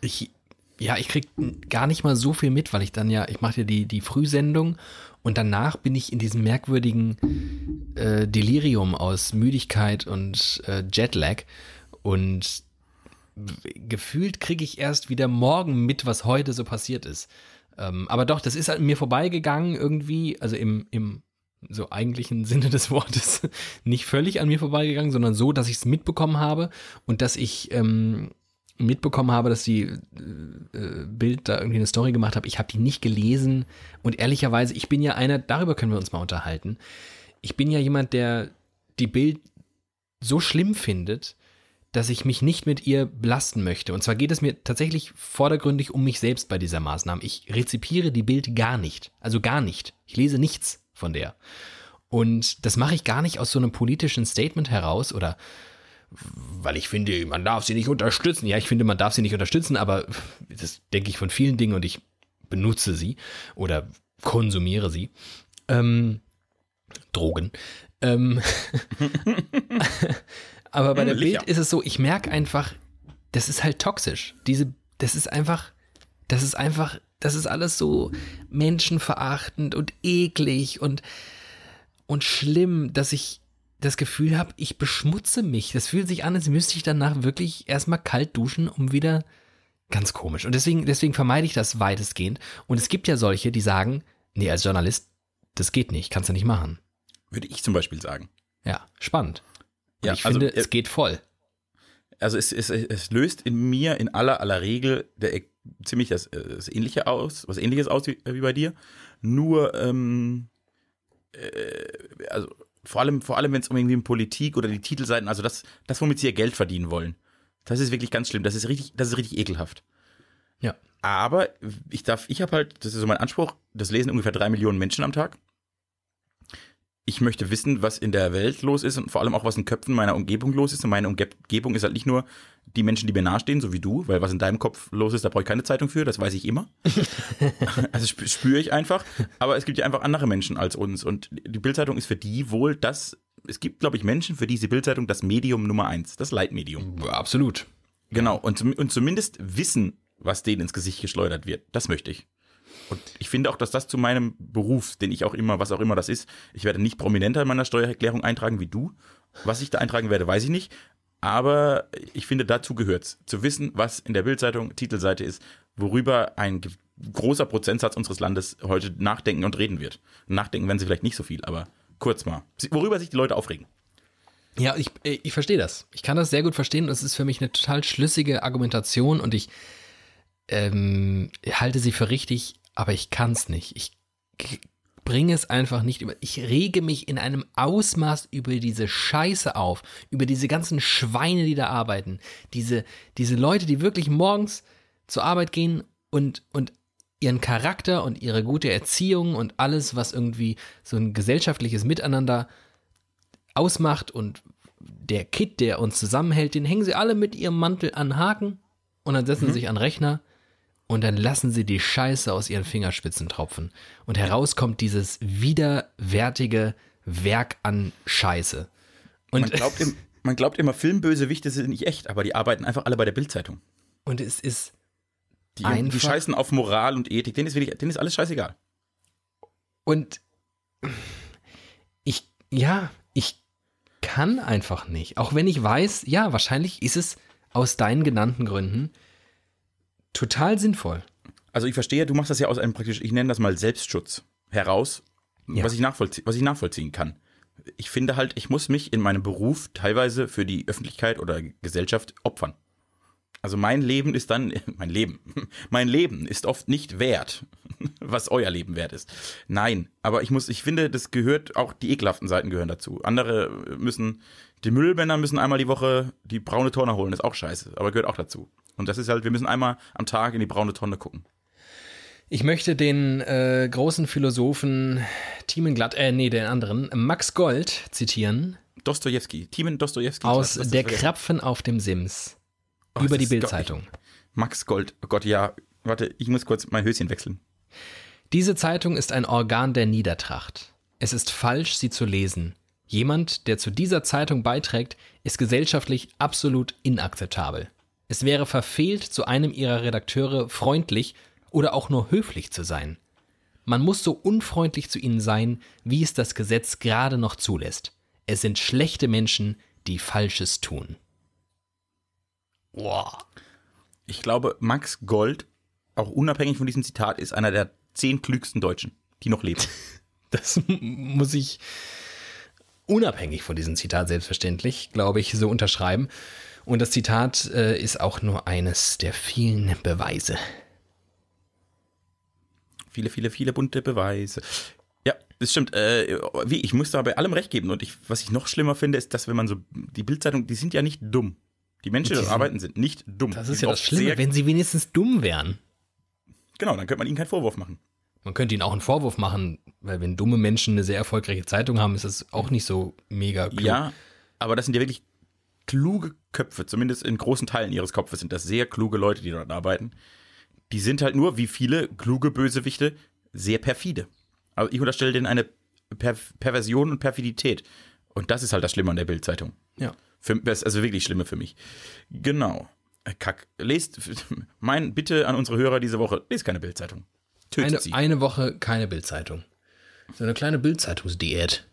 ich ja, ich krieg gar nicht mal so viel mit, weil ich dann ja, ich mache ja die, die Frühsendung und danach bin ich in diesem merkwürdigen äh, Delirium aus Müdigkeit und äh, Jetlag und gefühlt kriege ich erst wieder morgen mit, was heute so passiert ist. Ähm, aber doch, das ist an mir vorbeigegangen irgendwie, also im, im so eigentlichen Sinne des Wortes nicht völlig an mir vorbeigegangen, sondern so, dass ich es mitbekommen habe und dass ich ähm, mitbekommen habe, dass die äh, äh, Bild da irgendwie eine Story gemacht habe. Ich habe die nicht gelesen und ehrlicherweise, ich bin ja einer, darüber können wir uns mal unterhalten. Ich bin ja jemand, der die Bild so schlimm findet, dass ich mich nicht mit ihr belasten möchte. Und zwar geht es mir tatsächlich vordergründig um mich selbst bei dieser Maßnahme. Ich rezipiere die Bild gar nicht. Also gar nicht. Ich lese nichts von der. Und das mache ich gar nicht aus so einem politischen Statement heraus oder weil ich finde, man darf sie nicht unterstützen. Ja, ich finde, man darf sie nicht unterstützen, aber das denke ich von vielen Dingen und ich benutze sie oder konsumiere sie. Ähm, Drogen. Ähm, aber bei der Licher. Bild ist es so, ich merke einfach, das ist halt toxisch. Diese, das ist einfach, das ist einfach, das ist alles so menschenverachtend und eklig und, und schlimm, dass ich das Gefühl habe, ich beschmutze mich. Das fühlt sich an, als müsste ich danach wirklich erstmal kalt duschen, um wieder ganz komisch. Und deswegen, deswegen vermeide ich das weitestgehend. Und es gibt ja solche, die sagen, nee, als Journalist, das geht nicht, kannst du nicht machen. Würde ich zum Beispiel sagen. Ja, spannend. Und Ja, ich also, finde, äh, es geht voll. Also es, es, es löst in mir in aller aller Regel der, ziemlich das, äh, das Ähnliche aus, was Ähnliches aus wie, wie bei dir. Nur, ähm, äh, also vor allem, vor allem, wenn es um irgendwie um Politik oder die Titelseiten, also das, das, womit sie ihr Geld verdienen wollen. Das ist wirklich ganz schlimm. Das ist richtig, das ist richtig ekelhaft. Ja. Aber ich darf, ich habe halt, das ist so mein Anspruch, das lesen ungefähr drei Millionen Menschen am Tag. Ich möchte wissen, was in der Welt los ist und vor allem auch, was in Köpfen meiner Umgebung los ist. Und meine Umgebung ist halt nicht nur die Menschen, die mir nahestehen, so wie du, weil was in deinem Kopf los ist, da brauche ich keine Zeitung für, das weiß ich immer. also spüre ich einfach. Aber es gibt ja einfach andere Menschen als uns. Und die Bildzeitung ist für die wohl das, es gibt, glaube ich, Menschen, für die ist die Bildzeitung das Medium Nummer eins, das Leitmedium. Ja, absolut. Genau, und, und zumindest wissen, was denen ins Gesicht geschleudert wird. Das möchte ich. Und ich finde auch, dass das zu meinem Beruf, den ich auch immer, was auch immer das ist, ich werde nicht prominenter in meiner Steuererklärung eintragen wie du. Was ich da eintragen werde, weiß ich nicht. Aber ich finde, dazu gehört es, zu wissen, was in der Bildzeitung Titelseite ist, worüber ein großer Prozentsatz unseres Landes heute nachdenken und reden wird. Nachdenken werden sie vielleicht nicht so viel, aber kurz mal. Worüber sich die Leute aufregen. Ja, ich, ich verstehe das. Ich kann das sehr gut verstehen und es ist für mich eine total schlüssige Argumentation und ich ähm, halte sie für richtig aber ich kann es nicht. Ich bringe es einfach nicht über. Ich rege mich in einem Ausmaß über diese Scheiße auf, über diese ganzen Schweine, die da arbeiten, diese, diese Leute, die wirklich morgens zur Arbeit gehen und, und ihren Charakter und ihre gute Erziehung und alles, was irgendwie so ein gesellschaftliches Miteinander ausmacht und der Kit, der uns zusammenhält, den hängen sie alle mit ihrem Mantel an Haken und dann setzen mhm. sie sich an Rechner und dann lassen sie die Scheiße aus ihren Fingerspitzen tropfen. Und heraus kommt dieses widerwärtige Werk an Scheiße. Und man, glaubt im, man glaubt immer, Filmbösewichte sind nicht echt, aber die arbeiten einfach alle bei der Bildzeitung. Und es ist. Die, einfach, die scheißen auf Moral und Ethik, denen ist, wirklich, denen ist alles scheißegal. Und ich, ja, ich kann einfach nicht. Auch wenn ich weiß, ja, wahrscheinlich ist es aus deinen genannten Gründen total sinnvoll. Also ich verstehe, du machst das ja aus einem praktisch, ich nenne das mal Selbstschutz heraus, ja. was, ich was ich nachvollziehen kann. Ich finde halt, ich muss mich in meinem Beruf teilweise für die Öffentlichkeit oder Gesellschaft opfern. Also mein Leben ist dann, mein Leben, mein Leben ist oft nicht wert, was euer Leben wert ist. Nein, aber ich muss, ich finde, das gehört, auch die ekelhaften Seiten gehören dazu. Andere müssen, die Müllmänner müssen einmal die Woche die braune Tonne holen, das ist auch scheiße, aber gehört auch dazu. Und das ist halt, wir müssen einmal am Tag in die braune Tonne gucken. Ich möchte den äh, großen Philosophen Timen Glatt, äh, nee, den anderen, Max Gold zitieren. Dostojewski, Timen Dostojewski. Aus Der Krapfen auf dem Sims. Oh, über die Bildzeitung. Max Gold, oh Gott, ja. Warte, ich muss kurz mein Höschen wechseln. Diese Zeitung ist ein Organ der Niedertracht. Es ist falsch, sie zu lesen. Jemand, der zu dieser Zeitung beiträgt, ist gesellschaftlich absolut inakzeptabel. Es wäre verfehlt, zu einem ihrer Redakteure freundlich oder auch nur höflich zu sein. Man muss so unfreundlich zu ihnen sein, wie es das Gesetz gerade noch zulässt. Es sind schlechte Menschen, die Falsches tun. Boah. Ich glaube, Max Gold, auch unabhängig von diesem Zitat, ist einer der zehn klügsten Deutschen, die noch leben. Das muss ich unabhängig von diesem Zitat selbstverständlich, glaube ich, so unterschreiben. Und das Zitat äh, ist auch nur eines der vielen Beweise. Viele, viele, viele bunte Beweise. Ja, das stimmt. Äh, wie, ich muss da bei allem recht geben. Und ich, was ich noch schlimmer finde, ist, dass wenn man so, die Bildzeitung, die sind ja nicht dumm. Die Menschen, die dort arbeiten, sind nicht dumm. Das ist ja das Schlimme, wenn sie wenigstens dumm wären. Genau, dann könnte man ihnen keinen Vorwurf machen. Man könnte ihnen auch einen Vorwurf machen, weil wenn dumme Menschen eine sehr erfolgreiche Zeitung haben, ist das auch nicht so mega klug. Ja, aber das sind ja wirklich kluge Köpfe, zumindest in großen Teilen ihres Kopfes sind das sehr kluge Leute, die dort arbeiten. Die sind halt nur, wie viele kluge Bösewichte, sehr perfide. Aber ich unterstelle denen eine per Perversion und Perfidität. Und das ist halt das Schlimme an der Bildzeitung. Ja. Für, das ist also wirklich Schlimme für mich. Genau. Kack. Lest, mein Bitte an unsere Hörer diese Woche, lest keine Bildzeitung. Tötet eine, sie. Eine Woche keine Bildzeitung. So eine kleine Bildzeitungsdiät.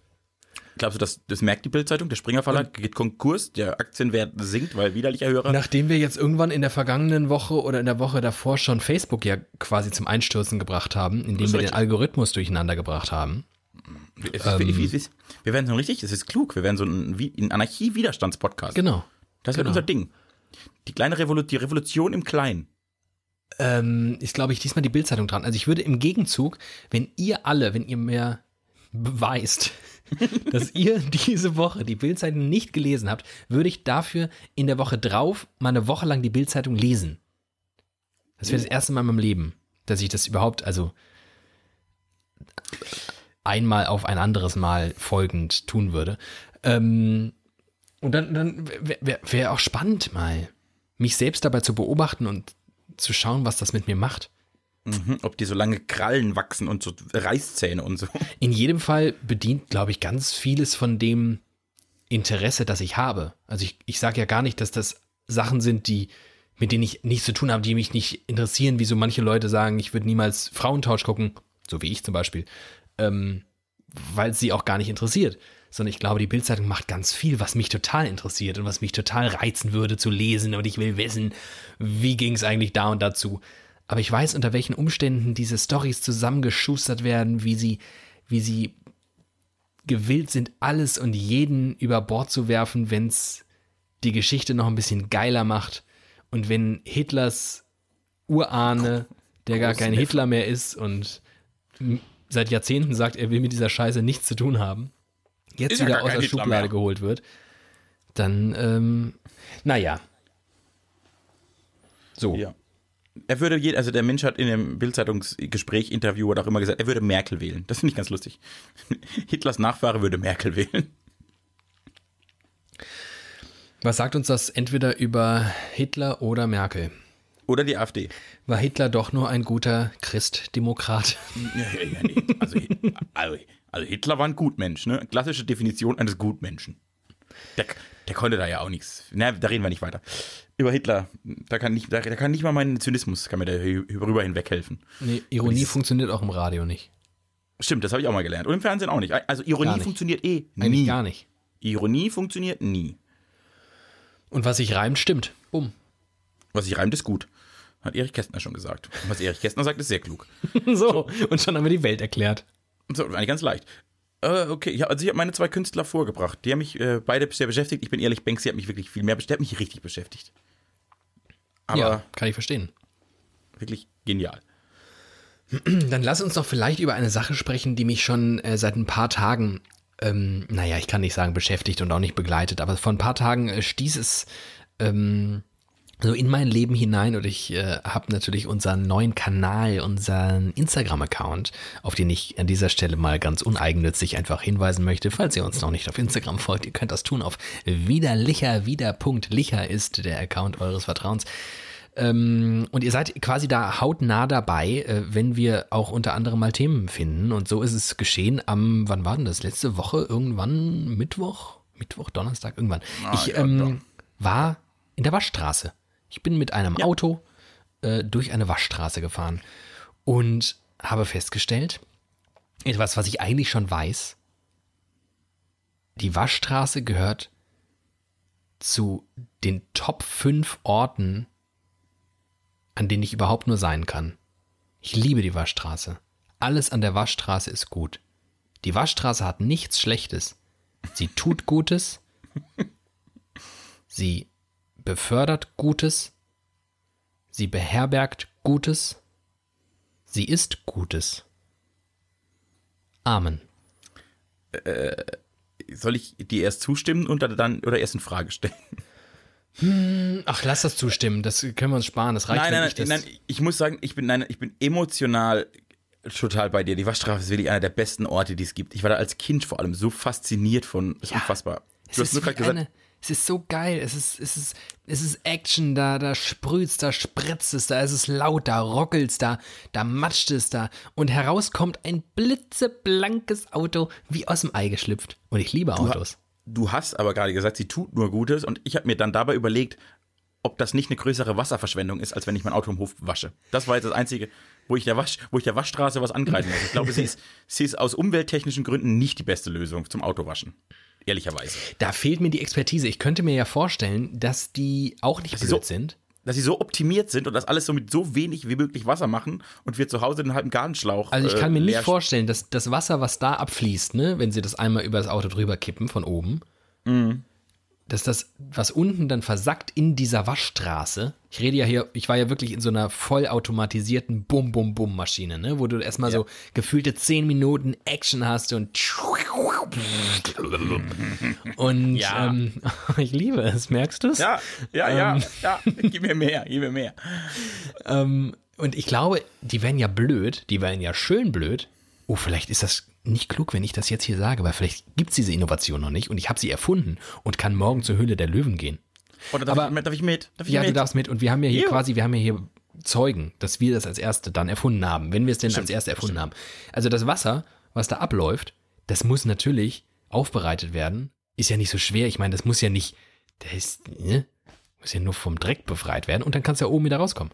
Glaubst du, das, das merkt die Bildzeitung? Der Springer Verlag geht Konkurs, der Aktienwert sinkt, weil widerlicher Hörer. Nachdem wir jetzt irgendwann in der vergangenen Woche oder in der Woche davor schon Facebook ja quasi zum Einstürzen gebracht haben, indem wir den Algorithmus durcheinander gebracht haben. Ähm, wir werden so richtig, das ist klug, wir werden so ein, ein Anarchie-Widerstands-Podcast. Genau. Das wird genau. unser Ding. Die kleine Revolu die Revolution im Kleinen. Ähm, ist, glaube ich, diesmal die Bildzeitung dran. Also ich würde im Gegenzug, wenn ihr alle, wenn ihr mir beweist, dass ihr diese Woche die Bildzeitung nicht gelesen habt, würde ich dafür in der Woche drauf mal eine Woche lang die Bildzeitung lesen. Das wäre das erste Mal in meinem Leben, dass ich das überhaupt, also einmal auf ein anderes Mal folgend tun würde. Ähm, und dann, dann wäre wär auch spannend mal, mich selbst dabei zu beobachten und zu schauen, was das mit mir macht. Mhm, ob die so lange Krallen wachsen und so Reißzähne und so. In jedem Fall bedient, glaube ich, ganz vieles von dem Interesse, das ich habe. Also ich, ich sage ja gar nicht, dass das Sachen sind, die, mit denen ich nichts zu tun habe, die mich nicht interessieren, wie so manche Leute sagen, ich würde niemals Frauentausch gucken, so wie ich zum Beispiel, ähm, weil sie auch gar nicht interessiert. Sondern ich glaube, die Bildzeitung macht ganz viel, was mich total interessiert und was mich total reizen würde zu lesen. Und ich will wissen, wie ging es eigentlich da und dazu. Aber ich weiß, unter welchen Umständen diese Stories zusammengeschustert werden, wie sie, wie sie gewillt sind, alles und jeden über Bord zu werfen, wenn es die Geschichte noch ein bisschen geiler macht. Und wenn Hitlers Urahne, der gar kein Hitler mehr ist und seit Jahrzehnten sagt, er will mit dieser Scheiße nichts zu tun haben, jetzt wieder aus der Schublade geholt wird, dann, ähm, naja. So. Ja. Er würde, je, also der Mensch hat in dem Bildzeitungsgespräch, Interview oder auch immer gesagt, er würde Merkel wählen. Das finde ich ganz lustig. Hitlers Nachfahre würde Merkel wählen. Was sagt uns das entweder über Hitler oder Merkel? Oder die AfD. War Hitler doch nur ein guter Christdemokrat? Ja, ja, ja, nee. also, also, also, Hitler war ein Gutmensch, ne? Klassische Definition eines Gutmenschen. Der, der konnte da ja auch nichts. Na, da reden wir nicht weiter. Über Hitler, da kann nicht, da, da kann nicht mal mein Zynismus, kann mir darüber hinweg helfen. Nee, Ironie funktioniert auch im Radio nicht. Stimmt, das habe ich auch mal gelernt. Und im Fernsehen auch nicht. Also Ironie nicht. funktioniert eh nie. Eigentlich gar nicht. Ironie funktioniert nie. Und was sich reimt, stimmt. Bumm. Was sich reimt, ist gut. Hat Erich Kästner schon gesagt. Und was Erich Kästner sagt, ist sehr klug. so, und schon haben wir die Welt erklärt. So, eigentlich ganz leicht. Äh, okay, ja, also ich habe meine zwei Künstler vorgebracht. Die haben mich äh, beide sehr beschäftigt. Ich bin ehrlich, Banksy hat mich wirklich viel mehr beschäftigt. mich richtig beschäftigt. Aber ja, kann ich verstehen. Wirklich genial. Dann lass uns doch vielleicht über eine Sache sprechen, die mich schon äh, seit ein paar Tagen ähm, naja, ich kann nicht sagen beschäftigt und auch nicht begleitet, aber vor ein paar Tagen äh, stieß es ähm, so in mein Leben hinein und ich äh, habe natürlich unseren neuen Kanal, unseren Instagram-Account, auf den ich an dieser Stelle mal ganz uneigennützig einfach hinweisen möchte, falls ihr uns noch nicht auf Instagram folgt, ihr könnt das tun auf widerlicher, wieder.licher ist der Account eures Vertrauens. Ähm, und ihr seid quasi da hautnah dabei, äh, wenn wir auch unter anderem mal Themen finden. Und so ist es geschehen am, wann war denn das? Letzte Woche? Irgendwann Mittwoch? Mittwoch, Donnerstag, irgendwann. Ah, ich ja, ähm, war in der Waschstraße. Ich bin mit einem ja. Auto äh, durch eine Waschstraße gefahren und habe festgestellt, etwas, was ich eigentlich schon weiß, die Waschstraße gehört zu den Top 5 Orten, an denen ich überhaupt nur sein kann. Ich liebe die Waschstraße. Alles an der Waschstraße ist gut. Die Waschstraße hat nichts Schlechtes. Sie tut Gutes. Sie befördert Gutes. Sie beherbergt Gutes. Sie ist Gutes. Amen. Äh, soll ich dir erst zustimmen und dann oder erst in Frage stellen? Hm, ach, lass das zustimmen. Das können wir uns sparen. Das reicht nein, nein, nein, nein. Ich muss sagen, ich bin, nein, ich bin emotional total bei dir. Die Waschstraße ist wirklich einer der besten Orte, die es gibt. Ich war da als Kind vor allem so fasziniert von. Das ist ja, unfassbar. Du hast nur gerade gesagt. Es ist so geil. Es ist, es ist, es ist Action da, da sprüht's, da spritzt es, da ist es laut, da rockelt's, da, da matscht es da. Und heraus kommt ein blitzeblankes Auto wie aus dem Ei geschlüpft. Und ich liebe Autos. Du hast aber gerade gesagt, sie tut nur Gutes und ich habe mir dann dabei überlegt, ob das nicht eine größere Wasserverschwendung ist, als wenn ich mein Auto im Hof wasche. Das war jetzt das Einzige, wo ich der, Wasch, wo ich der Waschstraße was angreifen muss. Ich glaube, sie ist, sie ist aus umwelttechnischen Gründen nicht die beste Lösung zum Autowaschen. Ehrlicherweise. Da fehlt mir die Expertise. Ich könnte mir ja vorstellen, dass die auch nicht dass blöd so, sind. Dass sie so optimiert sind und das alles so mit so wenig wie möglich Wasser machen und wir zu Hause den halben Gartenschlauch. Also ich kann mir äh, nicht vorstellen, dass das Wasser, was da abfließt, ne, wenn sie das einmal über das Auto drüber kippen von oben, mhm dass das, was unten dann versackt in dieser Waschstraße, ich rede ja hier, ich war ja wirklich in so einer vollautomatisierten Bum-Bum-Bum-Maschine, ne, wo du erstmal ja. so gefühlte zehn Minuten Action hast und und ja. ähm, ich liebe es, merkst du es? Ja, ja, ja, ähm, ja, gib mir mehr, gib mir mehr. Ähm, und ich glaube, die wären ja blöd, die wären ja schön blöd, oh, vielleicht ist das nicht klug, wenn ich das jetzt hier sage, weil vielleicht gibt es diese Innovation noch nicht und ich habe sie erfunden und kann morgen zur Höhle der Löwen gehen. Oder darf, Aber- ich, darf ich mit? Darf ich Ja, mit? du darfst mit und wir haben ja hier Juhu. quasi, wir haben ja hier Zeugen, dass wir das als Erste dann erfunden haben, wenn wir es denn Stimmt, als Erste erfunden haben. Also das Wasser, was da abläuft, das muss natürlich aufbereitet werden. Ist ja nicht so schwer. Ich meine, das muss ja nicht, das ist, ne? muss ja nur vom Dreck befreit werden und dann kannst du ja oben wieder rauskommen.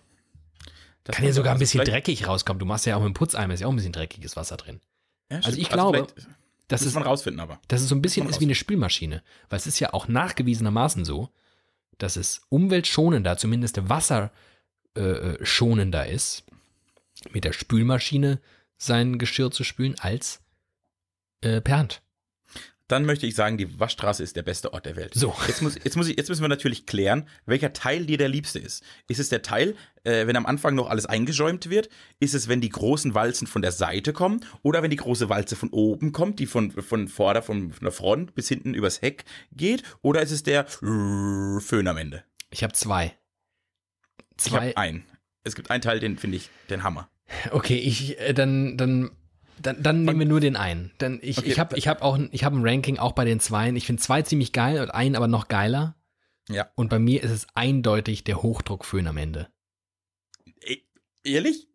Das Kann ja sogar ein also bisschen dreckig rauskommen. Du machst ja auch mit dem Putzeimer, ist ja auch ein bisschen dreckiges Wasser drin. Ja, Also stimmt. ich glaube, vielleicht Das ist, man rausfinden, aber. dass es so ein bisschen ist wie eine Spülmaschine. Weil es ist ja auch nachgewiesenermaßen so, dass es umweltschonender, zumindest wasserschonender äh, schonender ist, mit der Spülmaschine sein Geschirr zu spülen, als äh, per Hand. Dann möchte ich sagen, die Waschstraße ist der beste Ort der Welt. So. Jetzt, muss, jetzt, muss ich, jetzt müssen wir natürlich klären, welcher Teil dir der liebste ist. Ist es der Teil, äh, wenn am Anfang noch alles eingeschäumt wird? Ist es, wenn die großen Walzen von der Seite kommen? Oder wenn die große Walze von oben kommt, die von, von vorder, von, von der Front bis hinten übers Heck geht? Oder ist es der Föhn am Ende? Ich habe zwei. Ich Zwei. habe einen. Es gibt einen Teil, den finde ich den Hammer. Okay, ich äh, dann dann dann, dann nehmen wir nur den einen. Dann ich Okay. ich habe ich habe auch ein- ich habe ein Ranking auch bei den zweien. Ich finde zwei ziemlich geil und einen aber noch geiler. Ja. Und bei mir ist es eindeutig der Hochdruckföhn am Ende. E ehrlich?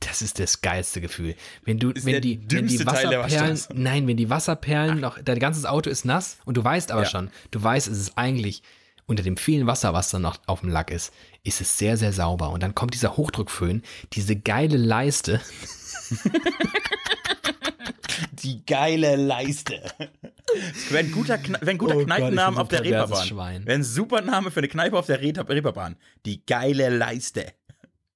Das ist das geilste Gefühl. Wenn du, Ist wenn die, wenn die Wasserperlen, nein, wenn die Wasserperlen noch, dein ganzes Auto ist nass und du weißt aber Ja. schon, du weißt, es ist eigentlich unter dem vielen Wasser, was da noch auf dem Lack ist, ist es sehr, sehr sauber. Und dann kommt dieser Hochdruckföhn, diese geile Leiste. Die geile Leiste. Wäre ein guter, Kne wär ein guter Oh Gott, Kneipenname ich bin so auf der Reeperbahn. Schwein. Wäre ein super Name für eine Kneipe auf der Re Reeperbahn. Die geile Leiste.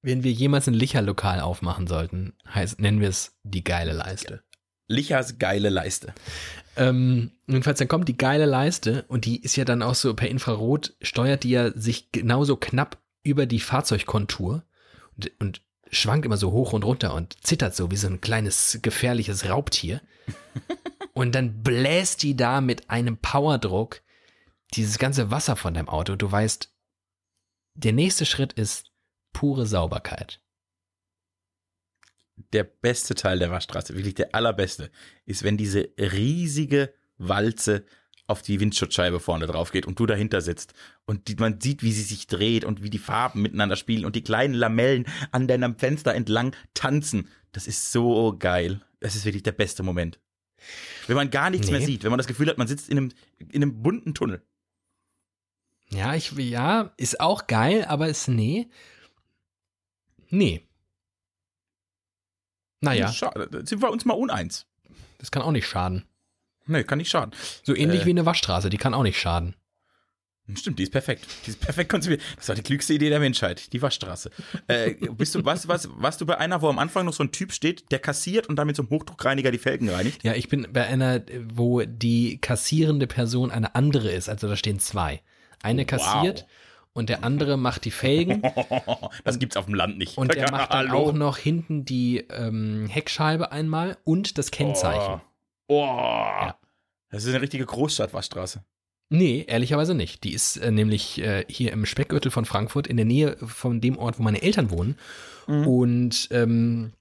Wenn wir jemals ein Licherlokal aufmachen sollten, heißt, nennen wir es die geile Leiste. Lichers geile Leiste. Ähm, jedenfalls, dann kommt die geile Leiste und die ist ja dann auch so per Infrarot, steuert die ja sich genauso knapp über die Fahrzeugkontur und, und schwankt immer so hoch und runter und zittert so wie so ein kleines gefährliches Raubtier. und dann bläst die da mit einem Powerdruck dieses ganze Wasser von deinem Auto. Du weißt, der nächste Schritt ist pure Sauberkeit. Der beste Teil der Waschstraße, wirklich der allerbeste, ist, wenn diese riesige Walze auf die Windschutzscheibe vorne drauf geht und du dahinter sitzt und die, man sieht, wie sie sich dreht und wie die Farben miteinander spielen und die kleinen Lamellen an deinem Fenster entlang tanzen. Das ist so geil. Das ist wirklich der beste Moment. Wenn man gar nichts mehr Nee. sieht, wenn man das Gefühl hat, man sitzt in einem, in einem bunten Tunnel. Ja, ich, ja, ist auch geil, aber ist nee. Nee. Naja, Schade, sind wir uns mal uneins. das kann auch nicht schaden. Nee, kann nicht schaden. So ähnlich Äh. wie eine Waschstraße, die kann auch nicht schaden. Stimmt, die ist perfekt. Die ist perfekt konzipiert. Das war die klügste Idee der Menschheit, die Waschstraße. Äh, bist du, was, was, warst du bei einer, wo am Anfang noch so ein Typ steht, der kassiert und damit zum Hochdruckreiniger die Felgen reinigt? Ja, ich bin bei einer, wo die kassierende Person eine andere ist. Also da stehen zwei. Eine kassiert und der andere macht die Felgen Das gibt's auf dem Land nicht. und der macht dann Hallo. auch noch hinten die ähm, Heckscheibe einmal und das Kennzeichen. Oh. Oh. Das ist eine richtige Großstadt-Waschstraße. Nee, ehrlicherweise nicht. Die ist äh, nämlich äh, hier im Speckgürtel von Frankfurt, in der Nähe von dem Ort, wo meine Eltern wohnen. Mhm. Und ähm,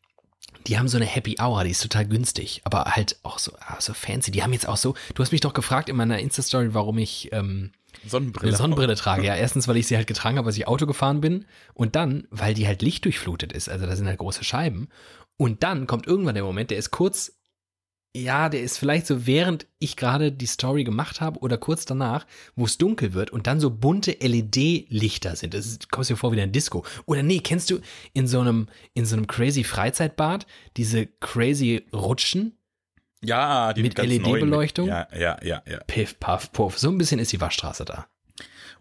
die haben so eine Happy Hour, die ist total günstig, aber halt auch so, ah, so fancy. Die haben jetzt auch so, du hast mich doch gefragt in meiner Insta-Story, warum ich ähm, Sonnenbrille. eine Sonnenbrille trage. Ja, erstens, weil ich sie halt getragen habe, als ich Auto gefahren bin. Und dann, weil die halt lichtdurchflutet ist. Also da sind halt große Scheiben. Und dann kommt irgendwann der Moment, der ist kurz, ja, der ist vielleicht so, während ich gerade die Story gemacht habe oder kurz danach, wo es dunkel wird und dann so bunte LED-Lichter sind. Das ist, kommst dir vor wie ein Disco. Oder nee, kennst du in so einem, in so einem crazy Freizeitbad diese crazy Rutschen? Ja, die Mit LED-Beleuchtung? Ja, ja, ja, ja. Piff, puff, puff. So ein bisschen ist die Waschstraße da.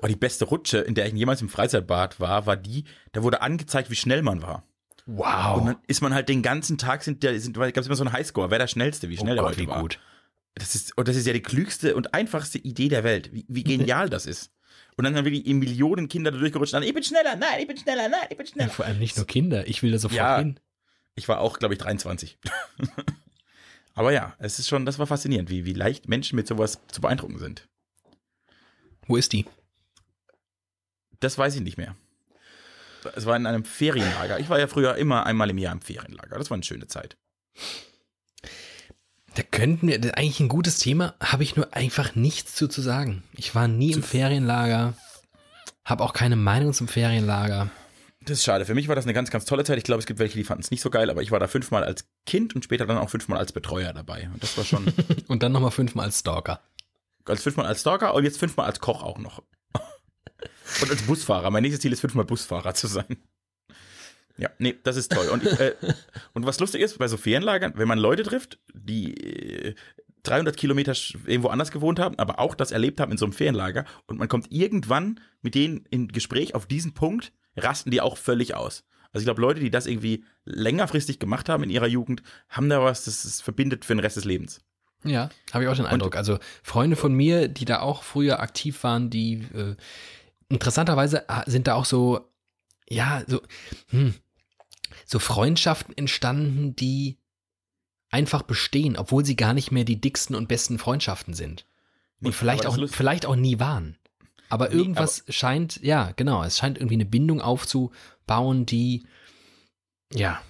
Oh, die beste Rutsche, in der ich jemals im Freizeitbad war, war die, da wurde angezeigt, wie schnell man war. Wow. Und dann ist man halt den ganzen Tag, sind, der- sind, gab es immer so einen Highscore, wer der schnellste, wie schnell oh er Gott, heute wie war. gut. Das ist, und das ist ja die klügste und einfachste Idee der Welt. Wie, wie genial das ist. Und dann haben wirklich Millionen Kinder da durchgerutscht. und Dann, ich bin schneller, nein, ich bin schneller, nein, ich bin Ja, schneller. vor allem nicht nur Kinder. Ich will da sofort Ja. hin. Ich war auch, glaube ich, 23. Aber ja, es ist schon, das war faszinierend, wie, wie leicht Menschen mit sowas zu beeindrucken sind. Wo ist die? Das weiß ich nicht mehr. Es war in einem Ferienlager. Ich war ja früher immer einmal im Jahr im Ferienlager. Das war eine schöne Zeit. Da könnten wir, das ist eigentlich ein gutes Thema, habe ich nur einfach nichts zu, zu sagen. Ich war nie im Ferienlager, habe auch keine Meinung zum Ferienlager. Das ist schade. Für mich war das eine ganz, ganz tolle Zeit. Ich glaube, es gibt welche, die fanden es nicht so geil, aber ich war da fünfmal als Kind und später dann auch fünfmal als Betreuer dabei. Und das war schon. und dann nochmal fünfmal als Stalker. Als fünfmal als Stalker und jetzt fünfmal als Koch auch noch. Und als Busfahrer. Mein nächstes Ziel ist fünfmal Busfahrer zu sein. Ja, nee, das ist toll. Und, ich, äh, und was lustig ist, bei so Ferienlagern, wenn man Leute trifft, die äh, 300 Kilometer irgendwo anders gewohnt haben, aber auch das erlebt haben in so einem Ferienlager und man kommt irgendwann mit denen in Gespräch auf diesen Punkt, rasten die auch völlig aus. Also ich glaube, Leute, die das irgendwie längerfristig gemacht haben in ihrer Jugend, haben da was, das, das verbindet für den Rest des Lebens. Ja, habe ich auch den Eindruck. also Freunde von mir, die da auch früher aktiv waren, die äh, interessanterweise ah, sind da auch so, ja, so, hm, so Freundschaften entstanden, die einfach bestehen, obwohl sie gar nicht mehr die dicksten und besten Freundschaften sind. Und nee, vielleicht auch, vielleicht auch nie waren. Aber nee, irgendwas aber scheint, ja, genau, es scheint irgendwie eine Bindung aufzubauen, die, ja,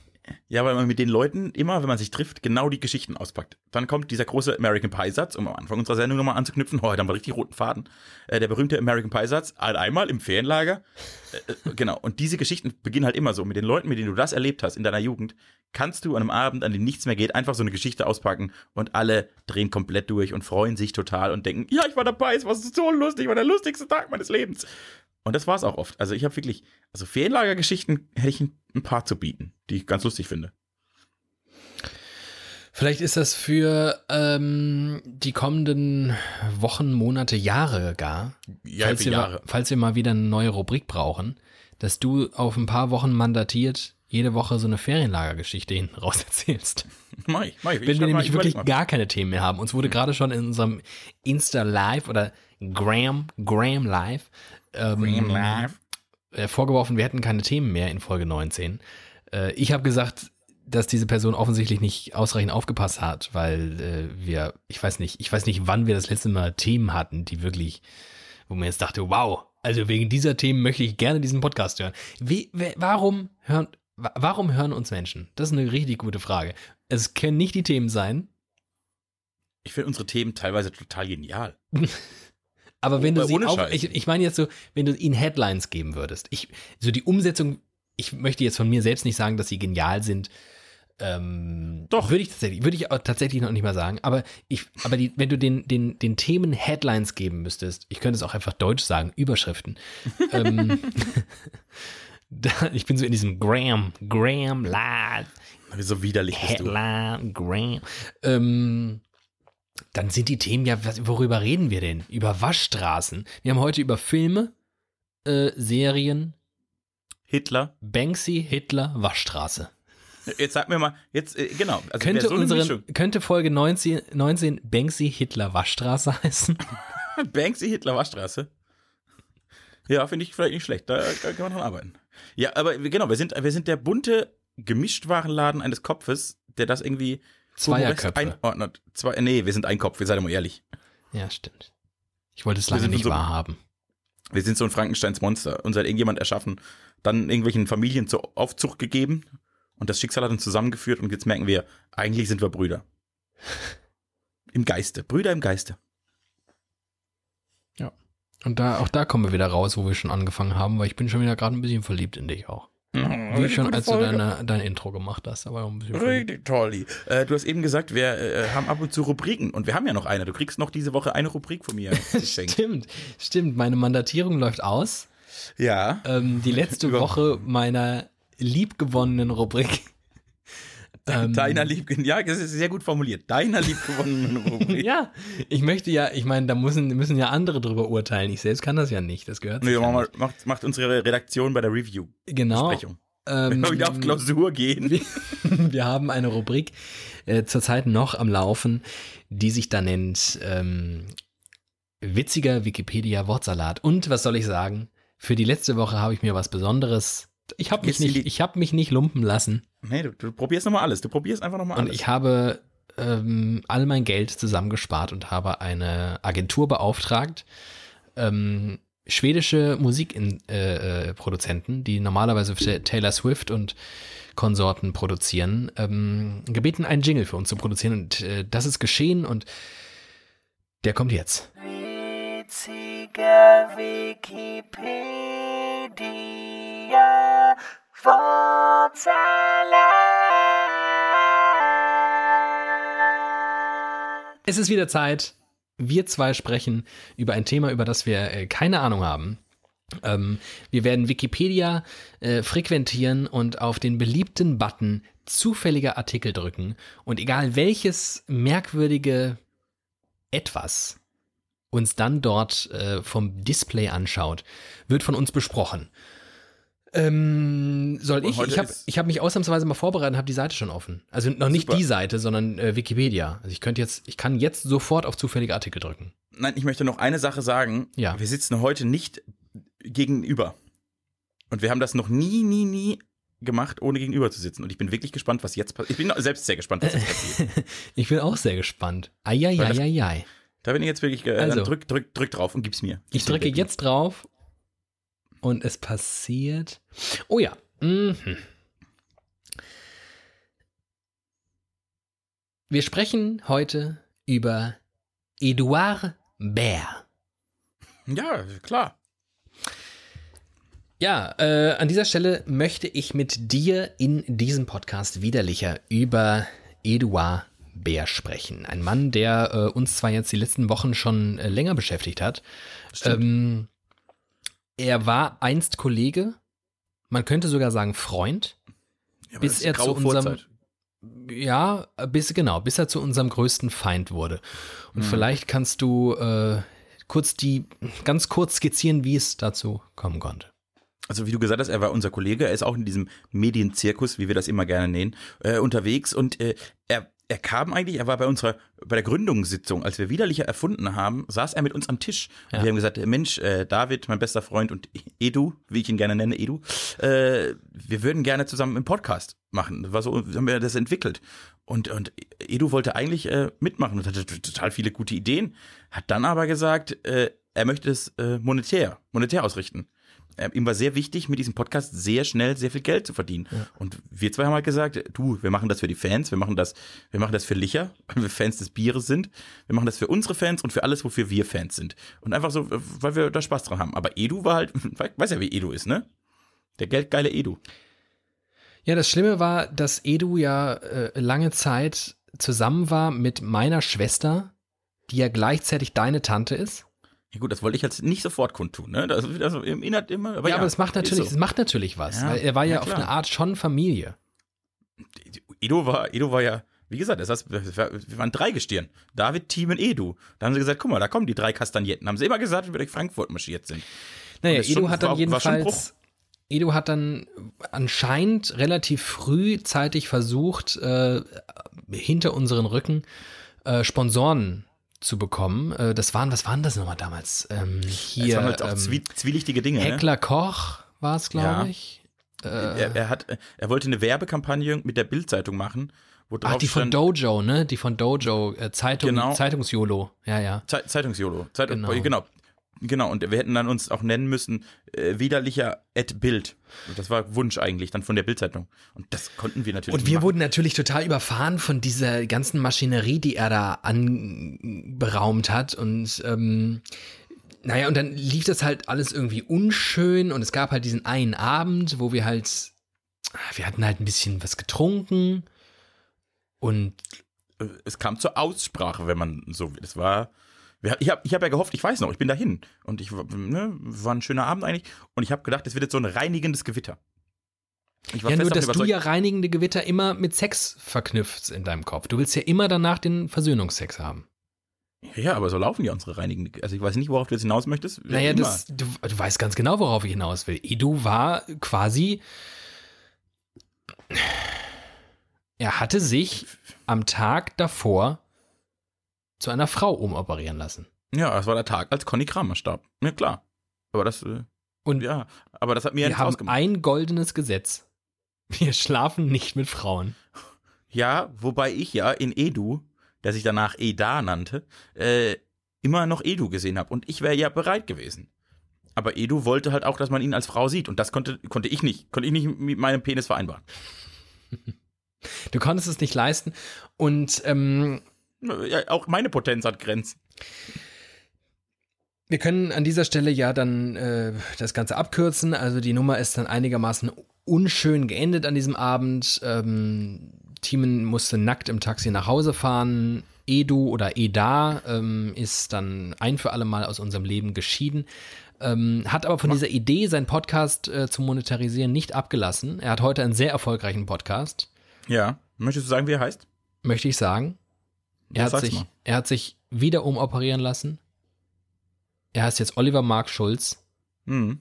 ja, weil man mit den Leuten immer, wenn man sich trifft, genau die Geschichten auspackt. Dann kommt dieser große American Pie-Satz, um am Anfang unserer Sendung nochmal anzuknüpfen. Oh, dann war richtig roten Faden. Äh, der berühmte American Pie-Satz, einmal im Ferienlager. Äh, äh, genau. Und diese Geschichten beginnen halt immer so. Mit den Leuten, mit denen du das erlebt hast in deiner Jugend, kannst du an einem Abend, an dem nichts mehr geht, einfach so eine Geschichte auspacken und alle drehen komplett durch und freuen sich total und denken, ja, ich war dabei, es war so lustig, war der lustigste Tag meines Lebens. Und das war es auch oft. Also ich habe wirklich, also Ferienlagergeschichten hätte ich ein paar zu bieten, die ich ganz lustig finde. Vielleicht ist das für ähm, die kommenden Wochen, Monate, Jahre gar. Ja, falls, wir, Jahre. falls wir mal wieder eine neue Rubrik brauchen, dass du auf ein paar Wochen mandatiert jede Woche so eine Ferienlagergeschichte hinten raus erzählst. Mach ich, mach ich. Wenn wir nämlich wirklich gar keine Themen mehr haben. Uns wurde hm. gerade schon in unserem Insta Live oder Gram, Gram Live ähm, äh, vorgeworfen, wir hätten keine Themen mehr in Folge 19. Äh, ich habe gesagt, dass diese Person offensichtlich nicht ausreichend aufgepasst hat, weil äh, wir, ich weiß nicht, ich weiß nicht, wann wir das letzte Mal Themen hatten, die wirklich, wo man jetzt dachte, wow, also wegen dieser Themen möchte ich gerne diesen Podcast hören. Wie, warum hören, warum hören uns Menschen? Das ist eine richtig gute Frage. Es können nicht die Themen sein. Ich finde unsere Themen teilweise total genial. Aber wenn du sie auch, ich, ich meine jetzt so, wenn du ihnen Headlines geben würdest, ich, so die Umsetzung, ich möchte jetzt von mir selbst nicht sagen, dass sie genial sind. Ähm, Doch. Würde ich tatsächlich, würde ich tatsächlich noch nicht mal sagen. Aber ich, aber die, wenn du den, den, den Themen Headlines geben müsstest, ich könnte es auch einfach deutsch sagen, Überschriften. ähm, da, ich bin so in diesem Graham, Graham. Wie so widerlich Headline, Graham. Ähm, dann sind die Themen ja, worüber reden wir denn? Über Waschstraßen. Wir haben heute über Filme, äh, Serien. Hitler. Banksy, Hitler, Waschstraße. Jetzt sag mir mal, jetzt, äh, genau. Also könnte, so unseren, könnte Folge 19, 19 Banksy, Hitler, Waschstraße heißen? Banksy, Hitler, Waschstraße? Ja, finde ich vielleicht nicht schlecht. Da, da, kann man dran arbeiten. Ja, aber genau, wir sind, wir sind der bunte Gemischtwarenladen eines Kopfes, der das irgendwie Zweierköpfe. Einordnet. Zwei, nee, wir sind ein Kopf, wir seid mal ehrlich. Ja, stimmt. Ich wollte es lange nicht so, wahrhaben. Wir sind so ein Frankensteins Monster. Uns hat irgendjemand erschaffen, dann irgendwelchen Familien zur Aufzucht gegeben und das Schicksal hat uns zusammengeführt und jetzt merken wir, eigentlich sind wir Brüder. Im Geiste. Brüder im Geiste. Ja. Und da, auch da kommen wir wieder raus, wo wir schon angefangen haben, weil ich bin schon wieder gerade ein bisschen verliebt in dich auch. Wie schon, als Folge. du deine, dein Intro gemacht hast. Aber ein Richtig toll. Äh, du hast eben gesagt, wir äh, haben ab und zu Rubriken und wir haben ja noch eine. Du kriegst noch diese Woche eine Rubrik von mir. stimmt, stimmt. Meine Mandatierung läuft aus. Ja. Ähm, die letzte Woche meiner liebgewonnenen Rubrik. Ähm, Deiner lieb, ja, das ist sehr gut formuliert. Deiner liebgewonnenen Rubrik. ja, ich möchte ja, ich meine, da müssen, müssen ja andere drüber urteilen. Ich selbst kann das ja nicht. Das gehört. Nee, mal, macht, macht unsere Redaktion bei der Review. Genau. Besprechung. Ähm, Wenn wir wieder auf Klausur gehen. Wir, wir haben eine Rubrik äh, zurzeit noch am Laufen, die sich da nennt ähm, Witziger Wikipedia-Wortsalat. Und was soll ich sagen? Für die letzte Woche habe ich mir was Besonderes ich habe mich, nicht, ich hab mich nicht lumpen lassen. Nee, du, du probierst nochmal alles. Du probierst einfach nochmal alles. Und ich habe ähm, all mein Geld zusammengespart und habe eine Agentur beauftragt, ähm, schwedische Musikproduzenten, äh, die normalerweise für Taylor Swift und Konsorten produzieren, ähm, gebeten, einen Jingle für uns zu produzieren. Und äh, das ist geschehen und der kommt jetzt. Witziger Wikipedia Es ist wieder Zeit. Wir zwei sprechen über ein Thema, über das wir äh, keine Ahnung haben. Ähm, wir werden Wikipedia äh, frequentieren und auf den beliebten Button zufälliger Artikel drücken. Und egal welches merkwürdige etwas uns dann dort äh, vom Display anschaut, wird von uns besprochen. Ähm, soll ich? Ich habe hab mich ausnahmsweise mal vorbereitet und habe die Seite schon offen. Also noch nicht Super. die Seite, sondern äh, Wikipedia. Also ich könnte jetzt, ich kann jetzt sofort auf zufällige Artikel drücken. Nein, ich möchte noch eine Sache sagen. Ja. Wir sitzen heute nicht gegenüber. Und wir haben das noch nie, nie, nie gemacht, ohne gegenüber zu sitzen. Und ich bin wirklich gespannt, was jetzt passiert. Ich bin selbst sehr gespannt, was jetzt passiert. ich bin auch sehr gespannt. Eieieiei. Da bin ich jetzt wirklich, äh, also, drück, drück, drück drauf und gib's mir. Gib's ich drücke jetzt drauf und es passiert. Oh ja. Mhm. Wir sprechen heute über Edouard Baer. Ja, klar. Ja, äh, an dieser Stelle möchte ich mit dir in diesem Podcast widerlicher über Edouard Bär sprechen. Ein Mann, der äh, uns zwar jetzt die letzten Wochen schon äh, länger beschäftigt hat. Ähm, er war einst Kollege, man könnte sogar sagen Freund, ja, bis er zu unserem Vorzeit. ja, bis genau, bis er zu unserem größten Feind wurde. Und hm. vielleicht kannst du äh, kurz die ganz kurz skizzieren, wie es dazu kommen konnte. Also wie du gesagt hast, er war unser Kollege, er ist auch in diesem Medienzirkus, wie wir das immer gerne nennen, äh, unterwegs und äh, er er kam eigentlich, er war bei unserer, bei der Gründungssitzung, als wir Widerlicher erfunden haben, saß er mit uns am Tisch. Ja. Und wir haben gesagt, Mensch, äh, David, mein bester Freund und Edu, wie ich ihn gerne nenne, Edu, äh, wir würden gerne zusammen einen Podcast machen. Das war so, haben wir das entwickelt. Und, und Edu wollte eigentlich äh, mitmachen und hatte total viele gute Ideen, hat dann aber gesagt, äh, er möchte es äh, monetär, monetär ausrichten äh, ihm war sehr wichtig, mit diesem Podcast sehr schnell sehr viel Geld zu verdienen. Ja. Und wir zwei haben halt gesagt, du, wir machen das für die Fans, wir machen das, wir machen das für Licher, weil wir Fans des Bieres sind. Wir machen das für unsere Fans und für alles, wofür wir Fans sind. Und einfach so, weil wir da Spaß dran haben. Aber Edu war halt, weiß ja, wie Edu ist, ne? Der geldgeile Edu. Ja, das Schlimme war, dass Edu ja äh, lange Zeit zusammen war mit meiner Schwester, die ja gleichzeitig deine Tante ist. Ja gut, das wollte ich jetzt nicht sofort kundtun, ne? Das ist also im Inhalt immer. Aber ja, ja, aber es macht natürlich, so. es macht natürlich was, ja, weil er war ja, ja auf eine Art schon Familie. Edo war, Edo war ja, wie gesagt, das heißt, wir waren drei Gestirn. David, Team und Edu. Da haben sie gesagt, guck mal, da kommen die drei Kastagnetten. Haben sie immer gesagt, wie wir durch Frankfurt marschiert sind. Naja, Edu schon, hat dann war, jedenfalls, Edu hat dann anscheinend relativ frühzeitig versucht, äh, hinter unseren Rücken äh, Sponsoren zu bekommen. Äh, das waren, was waren das nochmal damals? Ähm, hier, das waren halt auch ähm, zwielichtige Dinge. Ne? Heckler ne? Koch war es, glaube ja. ich. Äh, er, er, hat, er wollte eine Werbekampagne mit der Bildzeitung machen. Wo Ach, die von Dojo, ne? Die von Dojo, äh, Zeitung, genau. Zeitungsjolo. Ja, ja. Ze Zeitungsjolo. Zeitung, genau. genau. Genau, und wir hätten dann uns auch nennen müssen, äh, widerlicher at Bild. Das war Wunsch eigentlich, dann von der Bildzeitung. Und das konnten wir natürlich. Und wir machen. wurden natürlich total überfahren von dieser ganzen Maschinerie, die er da anberaumt hat. Und ähm, naja, und dann lief das halt alles irgendwie unschön. Und es gab halt diesen einen Abend, wo wir halt, wir hatten halt ein bisschen was getrunken. Und äh, es kam zur Aussprache, wenn man so will. Es war ich habe ich hab ja gehofft, ich weiß noch, ich bin dahin. Und ich ne, war ein schöner Abend eigentlich. Und ich habe gedacht, es wird jetzt so ein reinigendes Gewitter. ja, nur, dass du ja reinigende Gewitter immer mit Sex verknüpfst in deinem Kopf. Du willst ja immer danach den Versöhnungsex haben. Ja, aber so laufen ja unsere reinigenden. Also ich weiß nicht, worauf du jetzt hinaus möchtest. Naja, das, du, du weißt ganz genau, worauf ich hinaus will. Edu war quasi. Er hatte sich am Tag davor zu einer Frau umoperieren lassen. Ja, das war der Tag, als Conny Kramer starb. Ja, klar. Aber das, äh, und ja, aber das hat mir Wir haben ausgemacht. ein goldenes Gesetz. Wir schlafen nicht mit Frauen. Ja, wobei ich ja in Edu, der sich danach Eda nannte, äh, immer noch Edu gesehen habe. Und ich wäre ja bereit gewesen. Aber Edu wollte halt auch, dass man ihn als Frau sieht. Und das konnte, konnte ich nicht. Konnte ich nicht mit meinem Penis vereinbaren. Du konntest es nicht leisten. Und ähm, Ja, auch meine Potenz hat Grenzen. wir können an dieser Stelle ja dann äh, das Ganze abkürzen. Also die Nummer ist dann einigermaßen unschön geendet an diesem Abend. Ähm, Thiemen musste nackt im Taxi nach Hause fahren. Edu oder Eda ähm, ist dann ein für alle Mal aus unserem Leben geschieden. Ähm, hat aber von dieser Idee, seinen Podcast äh, zu monetarisieren, nicht abgelassen. Er hat heute einen sehr erfolgreichen Podcast. Ja. Möchtest du sagen, wie er heißt? möchte ich sagen. Er Ja, hat, sich, mal. er hat sich wieder umoperieren lassen. Er heißt jetzt Oliver Mark Schulz Hm.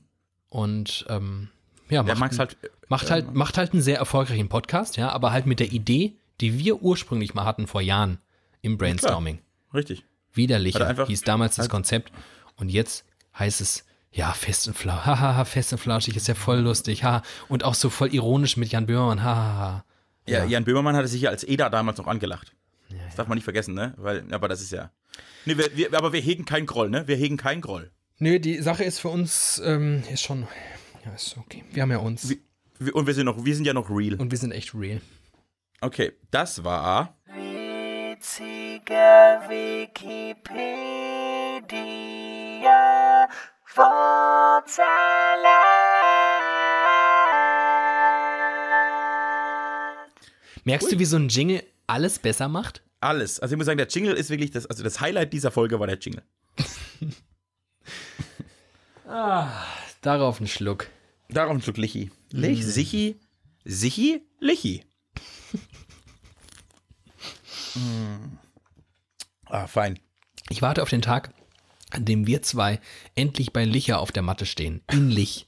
und ähm, ja, Der macht, mag's halt. macht, halt, macht halt einen sehr erfolgreichen Podcast, ja, aber halt mit der Idee, die wir ursprünglich mal hatten vor Jahren im Brainstorming. Richtig. Widerlicher Hat er einfach- hieß damals das hat- Konzept und jetzt heißt es, ja, fest und flauschig, hahaha, fest und flauschig ist ja voll lustig, ha, und auch so voll ironisch mit Jan Böhmermann, hahaha. Ja, Jan Böhmermann hatte sich ja als Eda damals noch angelacht. Das darf man nicht vergessen, ne? Weil, aber das ist ja. Nee, wir, wir, aber wir hegen keinen Groll, ne? Wir hegen keinen Groll. Nö, die Sache ist für uns, ähm, ist schon, ja, ist okay. Wir haben ja uns. Wie- Wir, und wir sind noch, wir sind ja noch real. Und wir sind echt real. Okay, das war. Witzige Wikipedia Wortsalat. Merkst du, wie so ein Jingle alles besser macht? Alles. Also ich muss sagen, der Jingle ist wirklich das, also das Highlight dieser Folge war der Jingle. Darauf ein Schluck. Darum ein Stück Lichi. Lich, Sichi, Sichi, Lichi. Mm. Ah, fein. Ich warte auf den Tag, an dem wir zwei endlich bei Licher auf der Matte stehen. In Lich.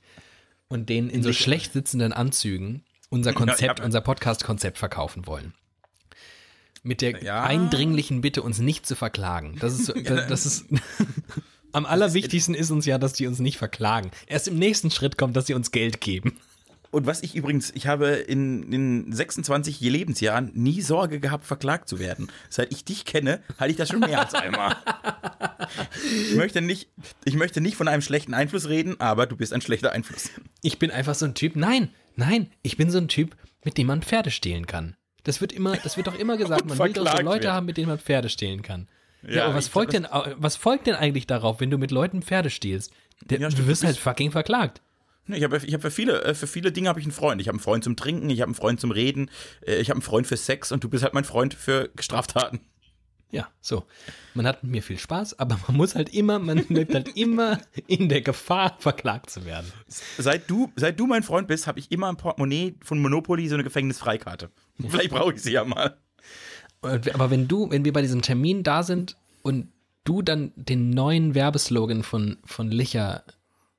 Und denen in so schlecht sitzenden Anzügen unser Konzept, ja. unser Podcast-Konzept verkaufen wollen. Mit der Ja. eindringlichen Bitte, uns nicht zu verklagen. Das ist, das, das ist am allerwichtigsten ist uns ja, dass die uns nicht verklagen. Erst im nächsten Schritt kommt, dass sie uns Geld geben. Und was ich übrigens, ich habe in, in 26 Lebensjahren nie Sorge gehabt, verklagt zu werden. Seit ich dich kenne, hatte ich das schon mehr als einmal. Ich möchte nicht, ich möchte nicht von einem schlechten Einfluss reden, aber du bist ein schlechter Einfluss. Ich bin einfach so ein Typ. Nein, nein, ich bin so ein Typ, mit dem man Pferde stehlen kann. Das wird immer, das wird doch immer gesagt, man will doch so Leute werden. haben, mit denen man Pferde stehlen kann. Ja, Ja, aber was folgt denn, was folgt denn eigentlich darauf, wenn du mit Leuten Pferde stiehlst? Der, Ja, du wirst halt fucking verklagt. Nee, Ich habe ich hab für viele, äh, für viele Dinge habe ich einen Freund. Ich habe einen Freund zum Trinken, ich habe einen Freund zum Reden, äh, ich habe einen Freund für Sex und du bist halt mein Freund für Straftaten. Ja, so. Man hat mit mir viel Spaß, aber man muss halt immer, man lebt halt immer in der Gefahr, verklagt zu werden. Seit du, seit du mein Freund bist, habe ich immer im Portemonnaie von Monopoly so eine Gefängnisfreikarte. Vielleicht brauche ich sie ja mal. Aber wenn du, wenn wir bei diesem Termin da sind und du dann den neuen Werbeslogan von, von Licher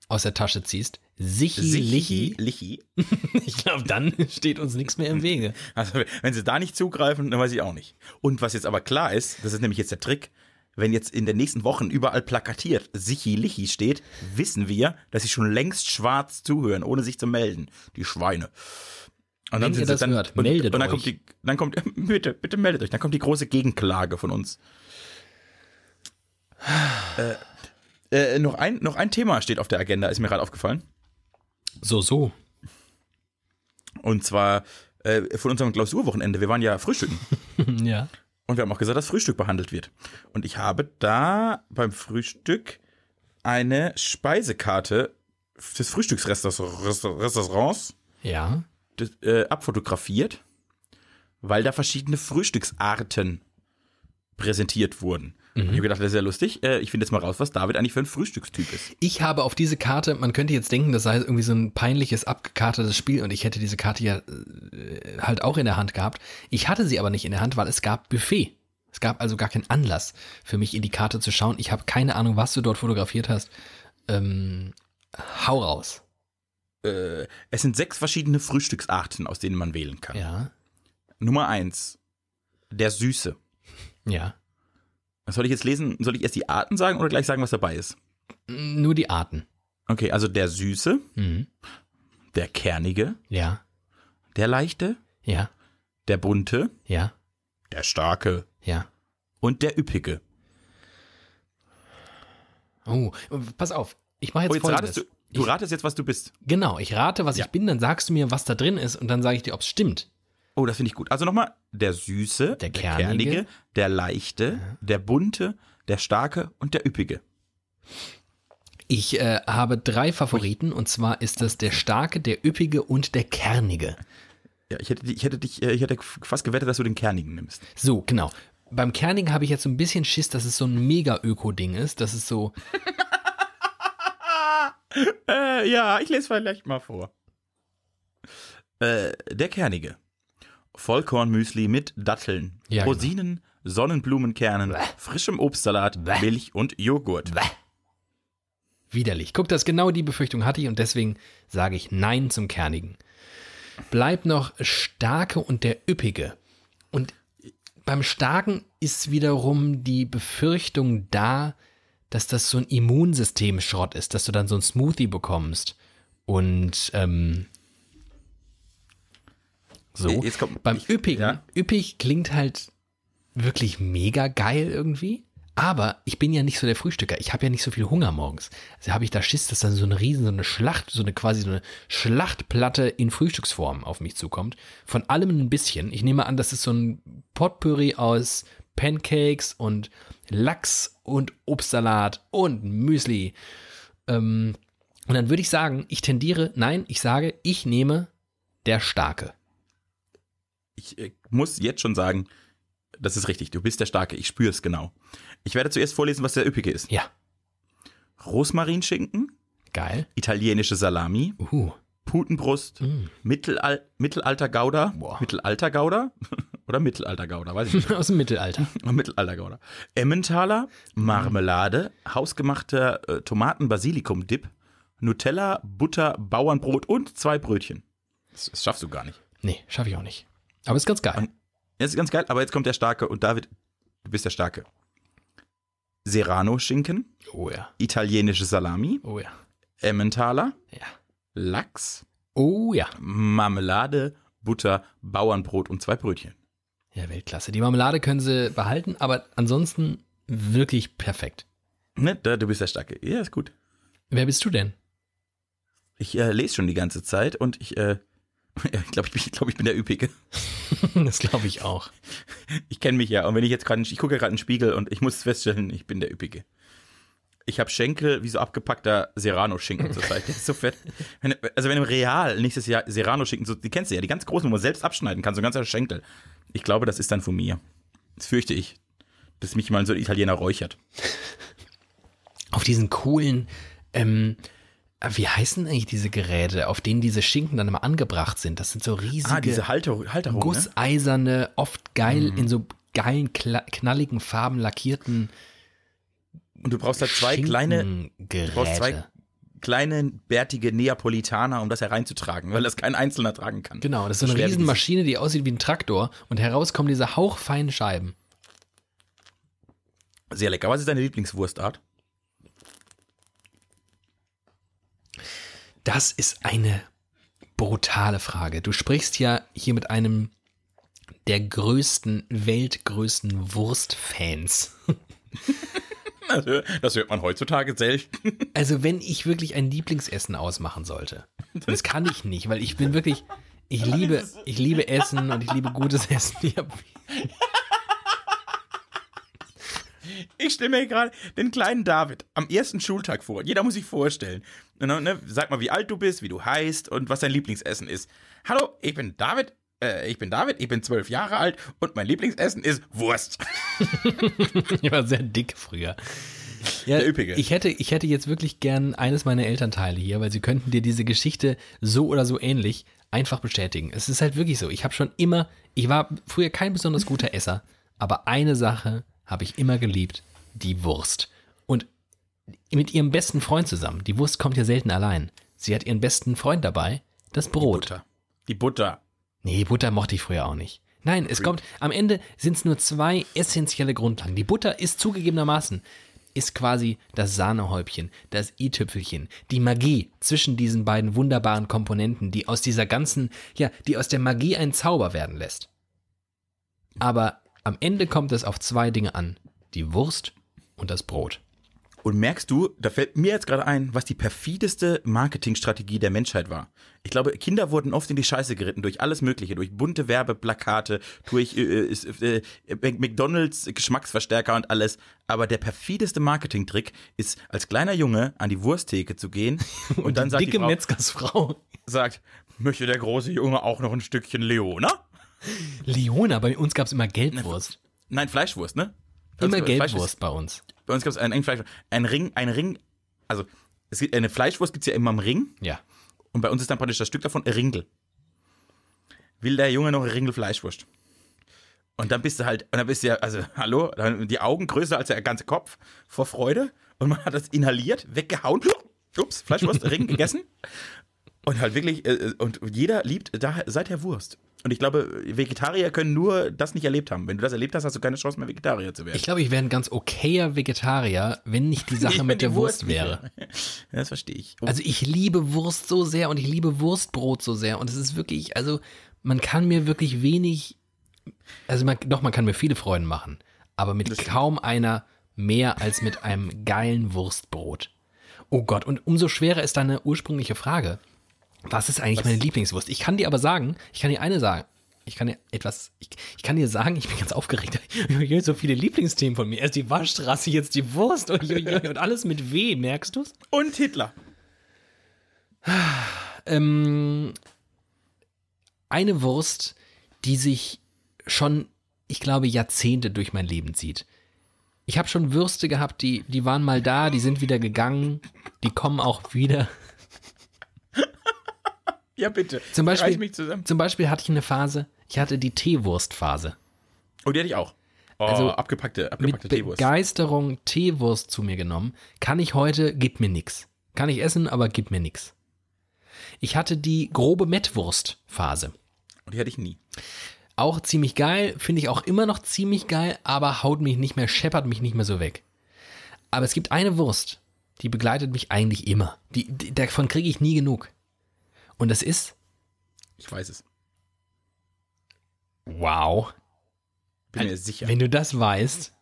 aus der Tasche ziehst, Sichi Lichi, Lichi. ich glaube, dann steht uns nichts mehr im Wege. Also, wenn sie da nicht zugreifen, dann weiß ich auch nicht. Und was jetzt aber klar ist, das ist nämlich jetzt der Trick, wenn jetzt in den nächsten Wochen überall plakatiert Sichi Lichi steht, wissen wir, dass sie schon längst schwarz zuhören, ohne sich zu melden. Die Schweine. Und ihr sind das dann, hört, und, meldet und dann euch. kommt die, dann kommt, bitte, bitte meldet euch, dann kommt die große Gegenklage von uns. Äh, äh, noch, ein, noch ein Thema steht auf der Agenda, ist mir gerade aufgefallen. So, so. Und zwar äh, von unserem Klausurwochenende. Wir waren ja frühstücken. ja. Und wir haben auch gesagt, dass Frühstück behandelt wird. Und ich habe da beim Frühstück eine Speisekarte des Frühstücksrestaurants Ja. Äh, abfotografiert, weil da verschiedene Frühstücksarten präsentiert wurden. Und ich habe gedacht, das ist ja lustig. Äh, ich finde jetzt mal raus, was David eigentlich für ein Frühstückstyp ist. Ich habe auf diese Karte, man könnte jetzt denken, das sei irgendwie so ein peinliches, abgekartetes Spiel und ich hätte diese Karte ja äh, halt auch in der Hand gehabt. Ich hatte sie aber nicht in der Hand, weil es gab Buffet. Es gab also gar keinen Anlass für mich in die Karte zu schauen. Ich habe keine Ahnung, was du dort fotografiert hast. Ähm, hau raus. Äh, es sind sechs verschiedene Frühstücksarten, aus denen man wählen kann. Ja. Nummer eins, der Süße. Ja. Was soll ich jetzt lesen? Soll ich erst die Arten sagen oder gleich sagen, was dabei ist? Nur die Arten. Okay, also der Süße, Mhm. der Kernige, Ja. der Leichte, Ja. der Bunte, Ja. der Starke Ja. und der Üppige. Oh, pass auf. Ich mache jetzt, Oh, jetzt folgendes. Du, du ratest jetzt, was du bist. Genau, ich rate, was Ja. ich bin, dann sagst du mir, was da drin ist und dann sage ich dir, ob es stimmt. Oh, das finde ich gut. Also nochmal, der Süße, Der Kernige. der Leichte, der Bunte, der Starke und der Üppige. Ich äh, habe drei Favoriten und zwar ist das der starke, der üppige und der kernige. Ja, ich hätte, ich hätte dich, äh, ich hätte fast gewettet, dass du den Kernigen nimmst. So, genau. Beim kernigen habe ich jetzt so ein bisschen Schiss, dass es so ein Mega-Öko-Ding ist. Das ist so, Äh, ja, ich lese vielleicht mal vor. Äh, der Kernige. Vollkornmüsli mit Datteln, Ja, genau. Rosinen, Sonnenblumenkernen, Bäh. frischem Obstsalat, Bäh. Milch und Joghurt. widerlich. Guck, das genau die Befürchtung hatte ich und deswegen sage ich Nein zum kernigen. Bleibt noch starke und der üppige. Und beim starken ist wiederum die Befürchtung da, dass das so ein Immunsystem-Schrott ist, dass du dann so ein Smoothie bekommst. Und ähm, so. Jetzt kommt- Beim ich- Üppigen, ja. üppig klingt halt wirklich mega geil irgendwie. Aber ich bin ja nicht so der Frühstücker. Ich habe ja nicht so viel Hunger morgens. Also habe ich da Schiss, dass dann so eine riesen, so eine Schlacht, so eine quasi so eine Schlachtplatte in Frühstücksform auf mich zukommt. Von allem ein bisschen. Ich nehme an, das ist so ein Potpourri aus Pancakes und Lachs und Obstsalat und Müsli. Ähm, und dann würde ich sagen, ich tendiere, nein, ich sage, ich nehme der Starke. Ich äh, muss jetzt schon sagen, das ist richtig. Du bist der Starke. Ich spüre es genau. Ich werde zuerst vorlesen, was der Üppige ist. Ja, Rosmarinschinken, geil. italienische Salami, Uh, Putenbrust, Mm. Mittelal Mittelalter Gouda, Boah. Mittelalter Gouda oder Mittelalter Gouda, weiß ich nicht. aus dem Mittelalter. Mittelalter Gouda. Emmentaler, Marmelade, hausgemachter äh, Tomaten-Basilikum-Dip, Nutella, Butter, Bauernbrot und zwei Brötchen. Das, das schaffst du gar nicht. Nee, schaffe ich auch nicht. Aber ist ganz geil. Das ist ganz geil, aber jetzt kommt der Starke und David, du bist der Starke. Serrano-Schinken, Oh ja. italienische Salami, Oh ja. Emmentaler, Ja. Lachs, Oh ja. Marmelade, Butter, Bauernbrot und zwei Brötchen. Ja, Weltklasse. Die Marmelade können sie behalten, aber ansonsten wirklich perfekt. Ne, da, du bist der Starke. Ja, ist gut. Wer bist du denn? Ich äh, lese schon die ganze Zeit und ich, äh, ich glaube, ich, bin- ich, glaub, ich bin der Üppige. das glaube ich auch. Ich kenne mich ja. Und wenn ich jetzt gerade, ich gucke gerade in den Spiegel und ich muss feststellen, ich bin der Üppige. Ich habe Schenkel wie so abgepackter Serrano-Schinken zurzeit. So fett. Wenn, also wenn im Real nächstes Jahr Serrano-Schinken, so, die kennst du ja, die ganz großen, wo man selbst abschneiden kann, so ein ganzer Schenkel. Ich glaube, das ist dann von mir. Das fürchte ich, dass mich mal so ein Italiener räuchert. Auf diesen coolen, ähm, wie heißen eigentlich diese Geräte, auf denen diese Schinken dann immer angebracht sind? Das sind so riesige, Ah, diese Halter, Halterung, ne? gusseiserne, oft geil, in so geilen, knalligen Farben lackierten Und du brauchst halt zwei kleine, du brauchst zwei kleine, bärtige Neapolitaner, um das hereinzutragen, weil das kein Einzelner tragen kann. Genau, das ist so eine Riesenmaschine, die aussieht wie ein Traktor und heraus kommen diese hauchfeinen Scheiben. Sehr lecker. Was ist deine Lieblingswurstart? Das ist eine brutale Frage. Du sprichst ja hier mit einem der größten, weltgrößten Wurstfans. Das hört, das hört man heutzutage selten. Also wenn ich wirklich ein Lieblingsessen ausmachen sollte, das kann ich nicht, weil ich bin wirklich, ich liebe, ich liebe Essen und ich liebe gutes Essen. Ich hab, Ich stelle mir gerade den kleinen David am ersten Schultag vor. Jeder muss sich vorstellen. Ne, sag mal, wie alt du bist, wie du heißt und was dein Lieblingsessen ist. Hallo, ich bin David. Äh, ich bin David, ich bin zwölf Jahre alt und mein Lieblingsessen ist Wurst. ich war sehr dick früher. Ja, Der Üppige. Ich hätte, ich hätte jetzt wirklich gern eines meiner Elternteile hier, weil sie könnten dir diese Geschichte so oder so ähnlich einfach bestätigen. Es ist halt wirklich so. Ich habe schon immer, ich war früher kein besonders guter Esser, aber eine Sache habe ich immer geliebt, die Wurst. Und mit ihrem besten Freund zusammen. Die Wurst kommt ja selten allein. Sie hat ihren besten Freund dabei, das Brot. Butter. Die Butter. Nee, Butter mochte ich früher auch nicht. Nein, es kommt, am Ende sind es nur zwei essentielle Grundlagen. Die Butter ist zugegebenermaßen, ist quasi das Sahnehäubchen, das i-Tüpfelchen, die Magie zwischen diesen beiden wunderbaren Komponenten, die aus dieser ganzen, ja, die aus der Magie einen Zauber werden lässt. Aber am Ende kommt es auf zwei Dinge an. Die Wurst und das Brot. Und merkst du, da fällt mir jetzt gerade ein, was die perfideste Marketingstrategie der Menschheit war. Ich glaube, Kinder wurden oft in die Scheiße geritten durch alles Mögliche, durch bunte Werbeplakate, durch äh, äh, äh, McDonalds Geschmacksverstärker und alles. Aber der perfideste Marketingtrick ist, als kleiner Junge an die Wursttheke zu gehen und, dann die sagt dicke die Frau, Metzgersfrau. sagt, möchte der große Junge auch noch ein Stückchen Leona? Leona, bei uns gab es immer Gelbwurst. Nein, Fleischwurst, ne? Immer Fleisch Gelbwurst bei uns. Bei uns gab es ein, ein Fleisch, ein Ring, ein Ring, also es gibt eine Fleischwurst gibt es ja immer im Ring Ja. und bei uns ist dann praktisch das Stück davon ein Ringel. Will der Junge noch ein Ringel Fleischwurst? Und dann bist du halt, und dann bist du ja, also hallo, dann die Augen größer als der ganze Kopf vor Freude und man hat das inhaliert, weggehauen, ups, Fleischwurst, Ring gegessen und halt wirklich, äh, und jeder liebt da seither Wurst. Und ich glaube, Vegetarier können nur das nicht erlebt haben. Wenn du das erlebt hast, hast du keine Chance mehr, Vegetarier zu werden. Ich glaube, ich wäre ein ganz okayer Vegetarier, wenn nicht die Sache mit die der Wurst nicht wäre. Das verstehe ich. Also ich liebe Wurst so sehr und ich liebe Wurstbrot so sehr und es ist wirklich, also man kann mir wirklich wenig, also man, doch, man kann mir viele Freuden machen, aber mit kaum einer mehr als mit einem geilen Wurstbrot. Oh Gott, und umso schwerer ist deine ursprüngliche Frage. Was ist eigentlich meine Lieblingswurst? Ich kann dir aber sagen, ich kann dir eine sagen. Ich kann dir etwas, ich, ich kann dir sagen, ich bin ganz aufgeregt. Uiuiui, so viele Lieblingsthemen von mir. Erst die Waschstraße, jetzt die Wurst uiuiui, und alles mit W, merkst du's? Und Hitler. ähm, eine Wurst, die sich schon, ich glaube, Jahrzehnte durch mein Leben zieht. Ich habe schon Würste gehabt, die, die waren mal da, die sind wieder gegangen, die kommen auch wieder. Ja, bitte. Zum Beispiel, zum Beispiel hatte ich eine Phase, ich hatte die Teewurstphase. Oh, die hatte ich auch. Oh, Also, abgepackte, Mit abgepackte Teewurst. Begeisterung Teewurst zu mir genommen, kann ich heute, gib mir nix. Kann ich essen, aber gib mir nix. Ich hatte die grobe Mettwurst-Phase. Und die hatte ich nie. Auch ziemlich geil, finde ich auch immer noch ziemlich geil, aber haut mich nicht mehr, scheppert mich nicht mehr so weg. Aber es gibt eine Wurst, die begleitet mich eigentlich immer. Die, die, davon kriege ich nie genug. Und das ist, Ich weiß es. wow, Bin mir sicher. wenn du das weißt,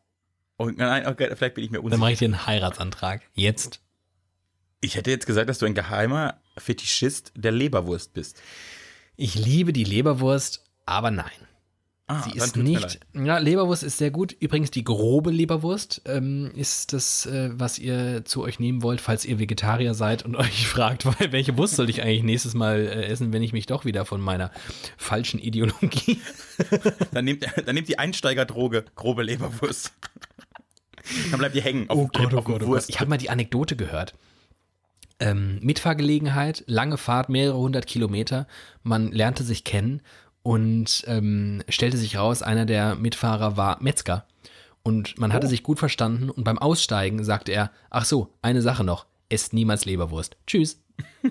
Oh, nein, okay, vielleicht bin ich mir dann unsicher. mache ich dir einen Heiratsantrag. Jetzt. Ich hätte jetzt gesagt, dass du ein geheimer Fetischist der Leberwurst bist. Ich liebe die Leberwurst, aber nein. Ah, Sie ist nicht. Ja, Leberwurst ist sehr gut. Übrigens, die grobe Leberwurst ähm, ist das, äh, was ihr zu euch nehmen wollt, falls ihr Vegetarier seid und euch fragt, weil, welche Wurst soll ich eigentlich nächstes Mal äh, essen, wenn ich mich doch wieder von meiner falschen Ideologie. Dann nehmt, dann nehmt die Einsteigerdroge grobe Leberwurst. Dann bleibt ihr hängen auf Oh dem Trip auf dem Wurst. Ich habe mal die Anekdote gehört. Ähm, Mitfahrgelegenheit, lange Fahrt, mehrere hundert Kilometer. Man lernte sich kennen und ähm, stellte sich raus, einer der Mitfahrer war Metzger. Und man hatte sich gut verstanden und beim Aussteigen sagte er, ach so, eine Sache noch, esst niemals Leberwurst. Tschüss.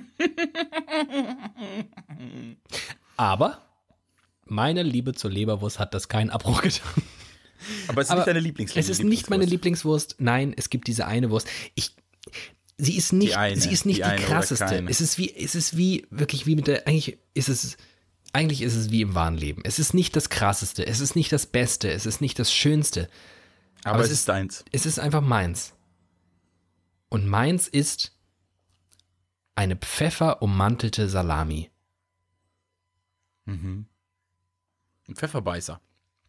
Aber meine Liebe zur Leberwurst hat das keinen Abbruch getan. Aber es ist Aber nicht deine Lieblings Es ist nicht meine Lieblingswurst. Nein, es gibt diese eine Wurst. Ich, sie ist nicht, Die eine, sie ist nicht die die, krasseste. Es ist wie, es ist wie, wirklich wie mit der, eigentlich ist es, eigentlich ist es wie im wahren Leben. Es ist nicht das krasseste. Es ist nicht das Beste. Es ist nicht das Schönste. Aber, aber es ist deins. Es ist einfach meins. Und meins ist eine pfefferummantelte Salami. Ein Pfefferbeißer.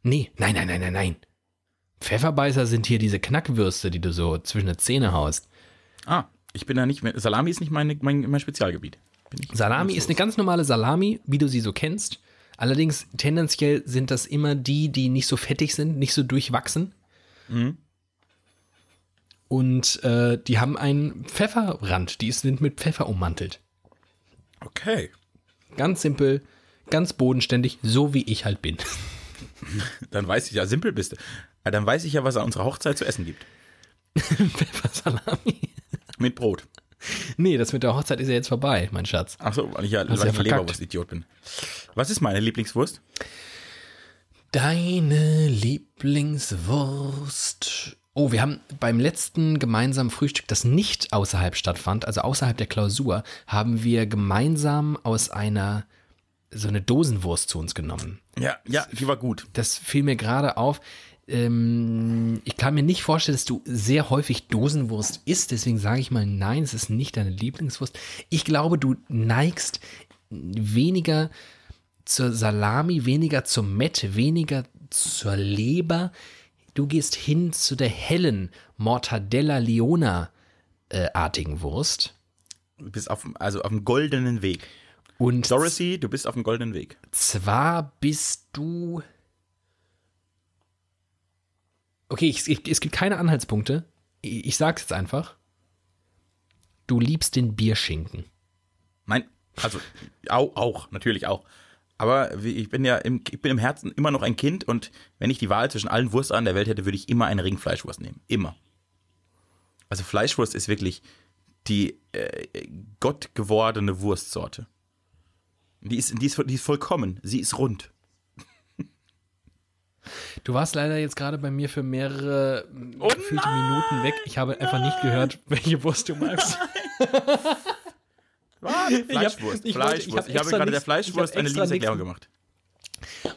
Nee, nein, nein, nein, nein, nein. Pfefferbeißer sind hier diese Knackwürste, die du so zwischen die Zähne haust. Ah, ich bin da nicht mehr. Salami ist nicht meine, mein, mein Spezialgebiet. Salami ist eine ganz normale Salami, wie du sie so kennst. Allerdings tendenziell sind das immer die, die nicht so fettig sind, nicht so durchwachsen. Und äh, die haben einen Pfefferrand, die sind mit Pfeffer ummantelt. Okay. Ganz simpel, ganz bodenständig, so wie ich halt bin. Dann weiß ich ja, simpel bist du. Dann weiß ich ja, was es an unserer Hochzeit zu essen gibt. Pfeffersalami. Mit Brot. Nee, das mit der Hochzeit ist ja jetzt vorbei, mein Schatz. Ach so, weil ich ja, Hast weil ja ich ein. Leberwurst-Idiot bin. Was ist meine Lieblingswurst? Deine Lieblingswurst. Oh, wir haben beim letzten gemeinsamen Frühstück, das nicht außerhalb stattfand, also außerhalb der Klausur, haben wir gemeinsam aus einer so eine Dosenwurst zu uns genommen. Ja, ja, die war gut. Das fiel mir gerade auf. Ähm, ich kann mir nicht vorstellen, dass du sehr häufig Dosenwurst isst, deswegen sage ich mal nein, es ist nicht deine Lieblingswurst. Ich glaube, du neigst weniger zur Salami, weniger zum Mett, weniger zur Leber. Du gehst hin zu der hellen Mortadella Leona äh, artigen Wurst. Du bist auf, also auf dem goldenen Weg. Und Dorothy, du bist auf dem goldenen Weg. zwar bist du. Okay, ich, ich, es gibt keine Anhaltspunkte. Ich, ich sag's jetzt einfach. Du liebst den Bierschinken. Nein, also auch, auch, natürlich auch. Aber ich bin ja im, ich bin im Herzen immer noch ein Kind und wenn ich die Wahl zwischen allen Wurstarten der Welt hätte, würde ich immer eine Ringfleischwurst nehmen. Immer. Also Fleischwurst ist wirklich die äh, gottgewordene Wurstsorte. Die ist, die, ist, die ist vollkommen. Sie ist rund. Du warst leider jetzt gerade bei mir für mehrere oh gefühlte Minuten weg. Ich habe einfach nicht gehört, welche Wurst du magst. Fleischwurst, ich wollte- ich Fleischwurst. hab Ich, habe gerade der nichts- Fleischwurst ich hab eine Liebeserklärung gemacht.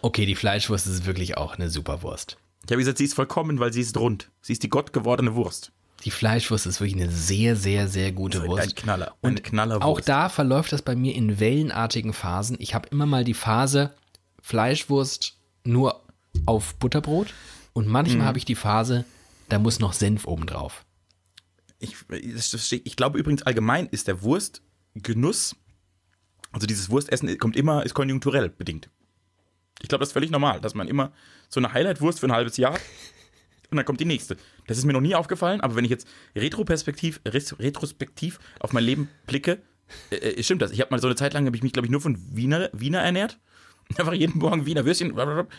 Okay, die Fleischwurst ist wirklich auch eine super Wurst. Ich habe gesagt, sie ist vollkommen, weil sie ist rund. Sie ist die gottgewordene Wurst. Die Fleischwurst ist wirklich eine sehr, sehr, sehr gute Ein Wurst. Knaller. Eine Knallerwurst. Auch da verläuft das bei mir in wellenartigen Phasen. Ich habe immer mal die Phase Fleischwurst nur auf Butterbrot und manchmal habe ich die Phase, da muss noch Senf obendrauf. Ich, ich glaube übrigens allgemein ist der Wurstgenuss, also dieses Wurstessen kommt immer, ist konjunkturell bedingt. Ich glaube, das ist völlig normal, dass man immer so eine Highlight-Wurst für ein halbes Jahr und dann kommt die nächste. Das ist mir noch nie aufgefallen, aber wenn ich jetzt retroperspektiv, retrospektiv auf mein Leben blicke, äh, äh, stimmt das. Ich habe mal so eine Zeit lang, habe ich mich, glaube ich, nur von Wiener, Wiener ernährt. Einfach jeden Morgen Wiener Würstchen. blablabla.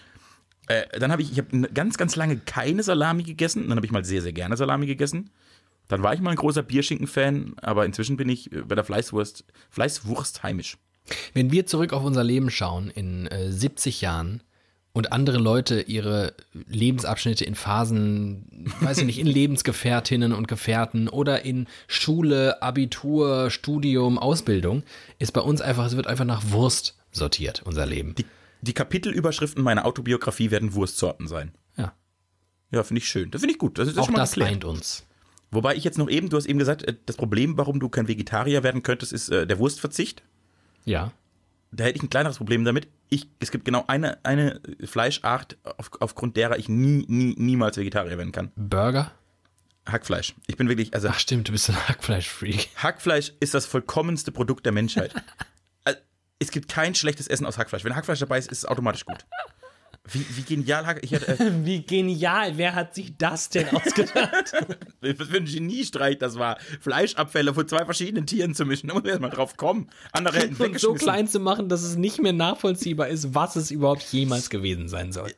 Äh, dann habe ich, ich habe ganz, ganz lange keine Salami gegessen. Dann habe ich mal sehr, sehr gerne Salami gegessen. Dann war ich mal ein großer Bierschinken-Fan, aber inzwischen bin ich äh, bei der Fleißwurst, Fleißwurst heimisch. Wenn wir zurück auf unser Leben schauen in äh, 70 Jahren und andere Leute ihre Lebensabschnitte in Phasen, weiß ich nicht, in Lebensgefährtinnen und Gefährten oder in Schule, Abitur, Studium, Ausbildung, ist bei uns einfach, es wird einfach nach Wurst sortiert, unser Leben. Die, die Kapitelüberschriften meiner Autobiografie werden Wurstsorten sein. Ja, Ja, finde ich schön. Das finde ich gut. Das ist auch schon mal das geklärt. eint uns. Wobei ich jetzt noch eben, du hast eben gesagt, äh, das Problem, warum du kein Vegetarier werden könntest, ist äh, der Wurstverzicht. Ja. Da hätte ich ein kleineres Problem damit. Ich, es gibt genau eine, eine Fleischart, auf, aufgrund derer ich nie, nie, niemals Vegetarier werden kann. Burger? Hackfleisch. Ich bin wirklich, also Ach stimmt, du bist ein Hackfleisch-Freak. Hackfleisch ist das vollkommenste Produkt der Menschheit. Es gibt kein schlechtes Essen aus Hackfleisch. Wenn Hackfleisch dabei ist, ist es automatisch gut. Wie, wie genial Hack. Ich hatte, äh, Wie genial, wer hat sich das denn ausgedacht? was für ein Geniestreich das war. Fleischabfälle von zwei verschiedenen Tieren zu mischen. Da muss man erst mal drauf kommen. Andere hätten und so klein zu machen, dass es nicht mehr nachvollziehbar ist, was es überhaupt jemals gewesen sein soll.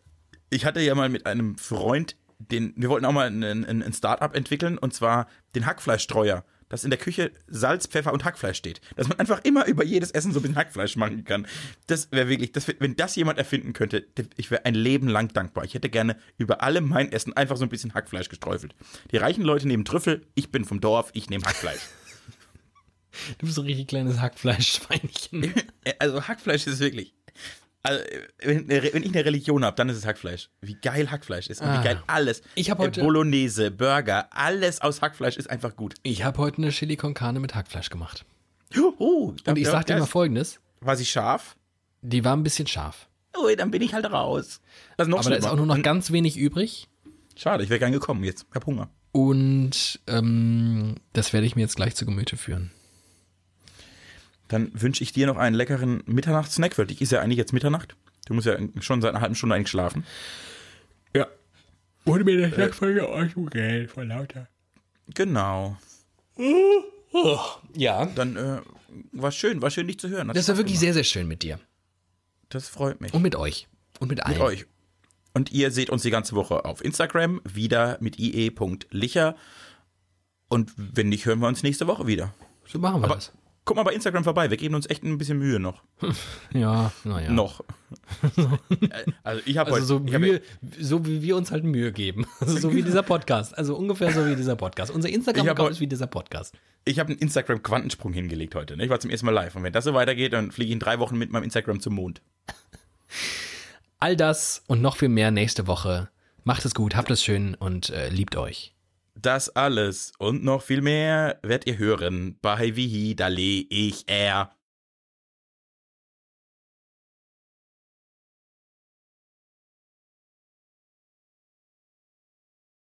ich hatte ja mal mit einem Freund, den, wir wollten auch mal ein, ein, ein Start-up entwickeln und zwar den Hackfleischstreuer, dass in der Küche Salz, Pfeffer und Hackfleisch steht. Dass man einfach immer über jedes Essen so ein bisschen Hackfleisch machen kann. Das wäre wirklich, das wär, wenn das jemand erfinden könnte, ich wäre ein Leben lang dankbar. Ich hätte gerne über alle mein Essen einfach so ein bisschen Hackfleisch gesträufelt. Die reichen Leute nehmen Trüffel, ich bin vom Dorf, ich nehme Hackfleisch. Du bist so ein richtig kleines Hackfleischschweinchen. Also Hackfleisch ist wirklich. Also, wenn, wenn ich eine Religion habe, dann ist es Hackfleisch. Wie geil Hackfleisch ist und Ah. wie geil alles. Ich hab Äh, heute- Bolognese, Burger, alles aus Hackfleisch ist einfach gut. Ich habe heute eine Chili con Carne mit Hackfleisch gemacht. Oh, Und ich sag dir mal folgendes: War sie scharf? Die war ein bisschen scharf. Oh, dann bin ich halt raus. Das noch Aber da ist auch nur noch ganz wenig übrig. Schade, ich wäre gern gekommen jetzt. Ich hab Hunger. Und ähm, das werde ich mir jetzt gleich zu Gemüte führen. Dann wünsche ich dir noch einen leckeren Mitternachtssnack, weil dich ist ja eigentlich jetzt Mitternacht. Du musst ja schon seit einer halben Stunde eigentlich schlafen. Ja. Wurde mir der Snackfolge auch so geil vor lauter. Genau. Ja. Dann äh, war schön, war schön, dich zu hören. Hat Das war Spaß wirklich gemacht. sehr, sehr schön mit dir. Das freut mich. Und mit euch. Und mit allen. mit euch. Und ihr seht uns die ganze Woche auf Instagram, wieder mit ie.licher. Und wenn nicht, hören wir uns nächste Woche wieder. So machen wir Aber das. Guck mal bei Instagram vorbei, wir geben uns echt ein bisschen Mühe noch. Ja, naja. Noch. also ich habe Also so, Mühe, so wie wir uns halt Mühe geben. Also so wie dieser Podcast. Also ungefähr so wie dieser Podcast. Unser Instagram-Account ist wie dieser Podcast. ich habe einen Instagram-Quantensprung hingelegt heute. Ne? Ich war zum ersten Mal live. Und wenn das so weitergeht, dann fliege ich in drei Wochen mit meinem Instagram zum Mond. All das und noch viel mehr nächste Woche Macht es gut, habt es schön und äh, liebt euch. Das alles und noch viel mehr werdet ihr hören bei Wie da leh ich er.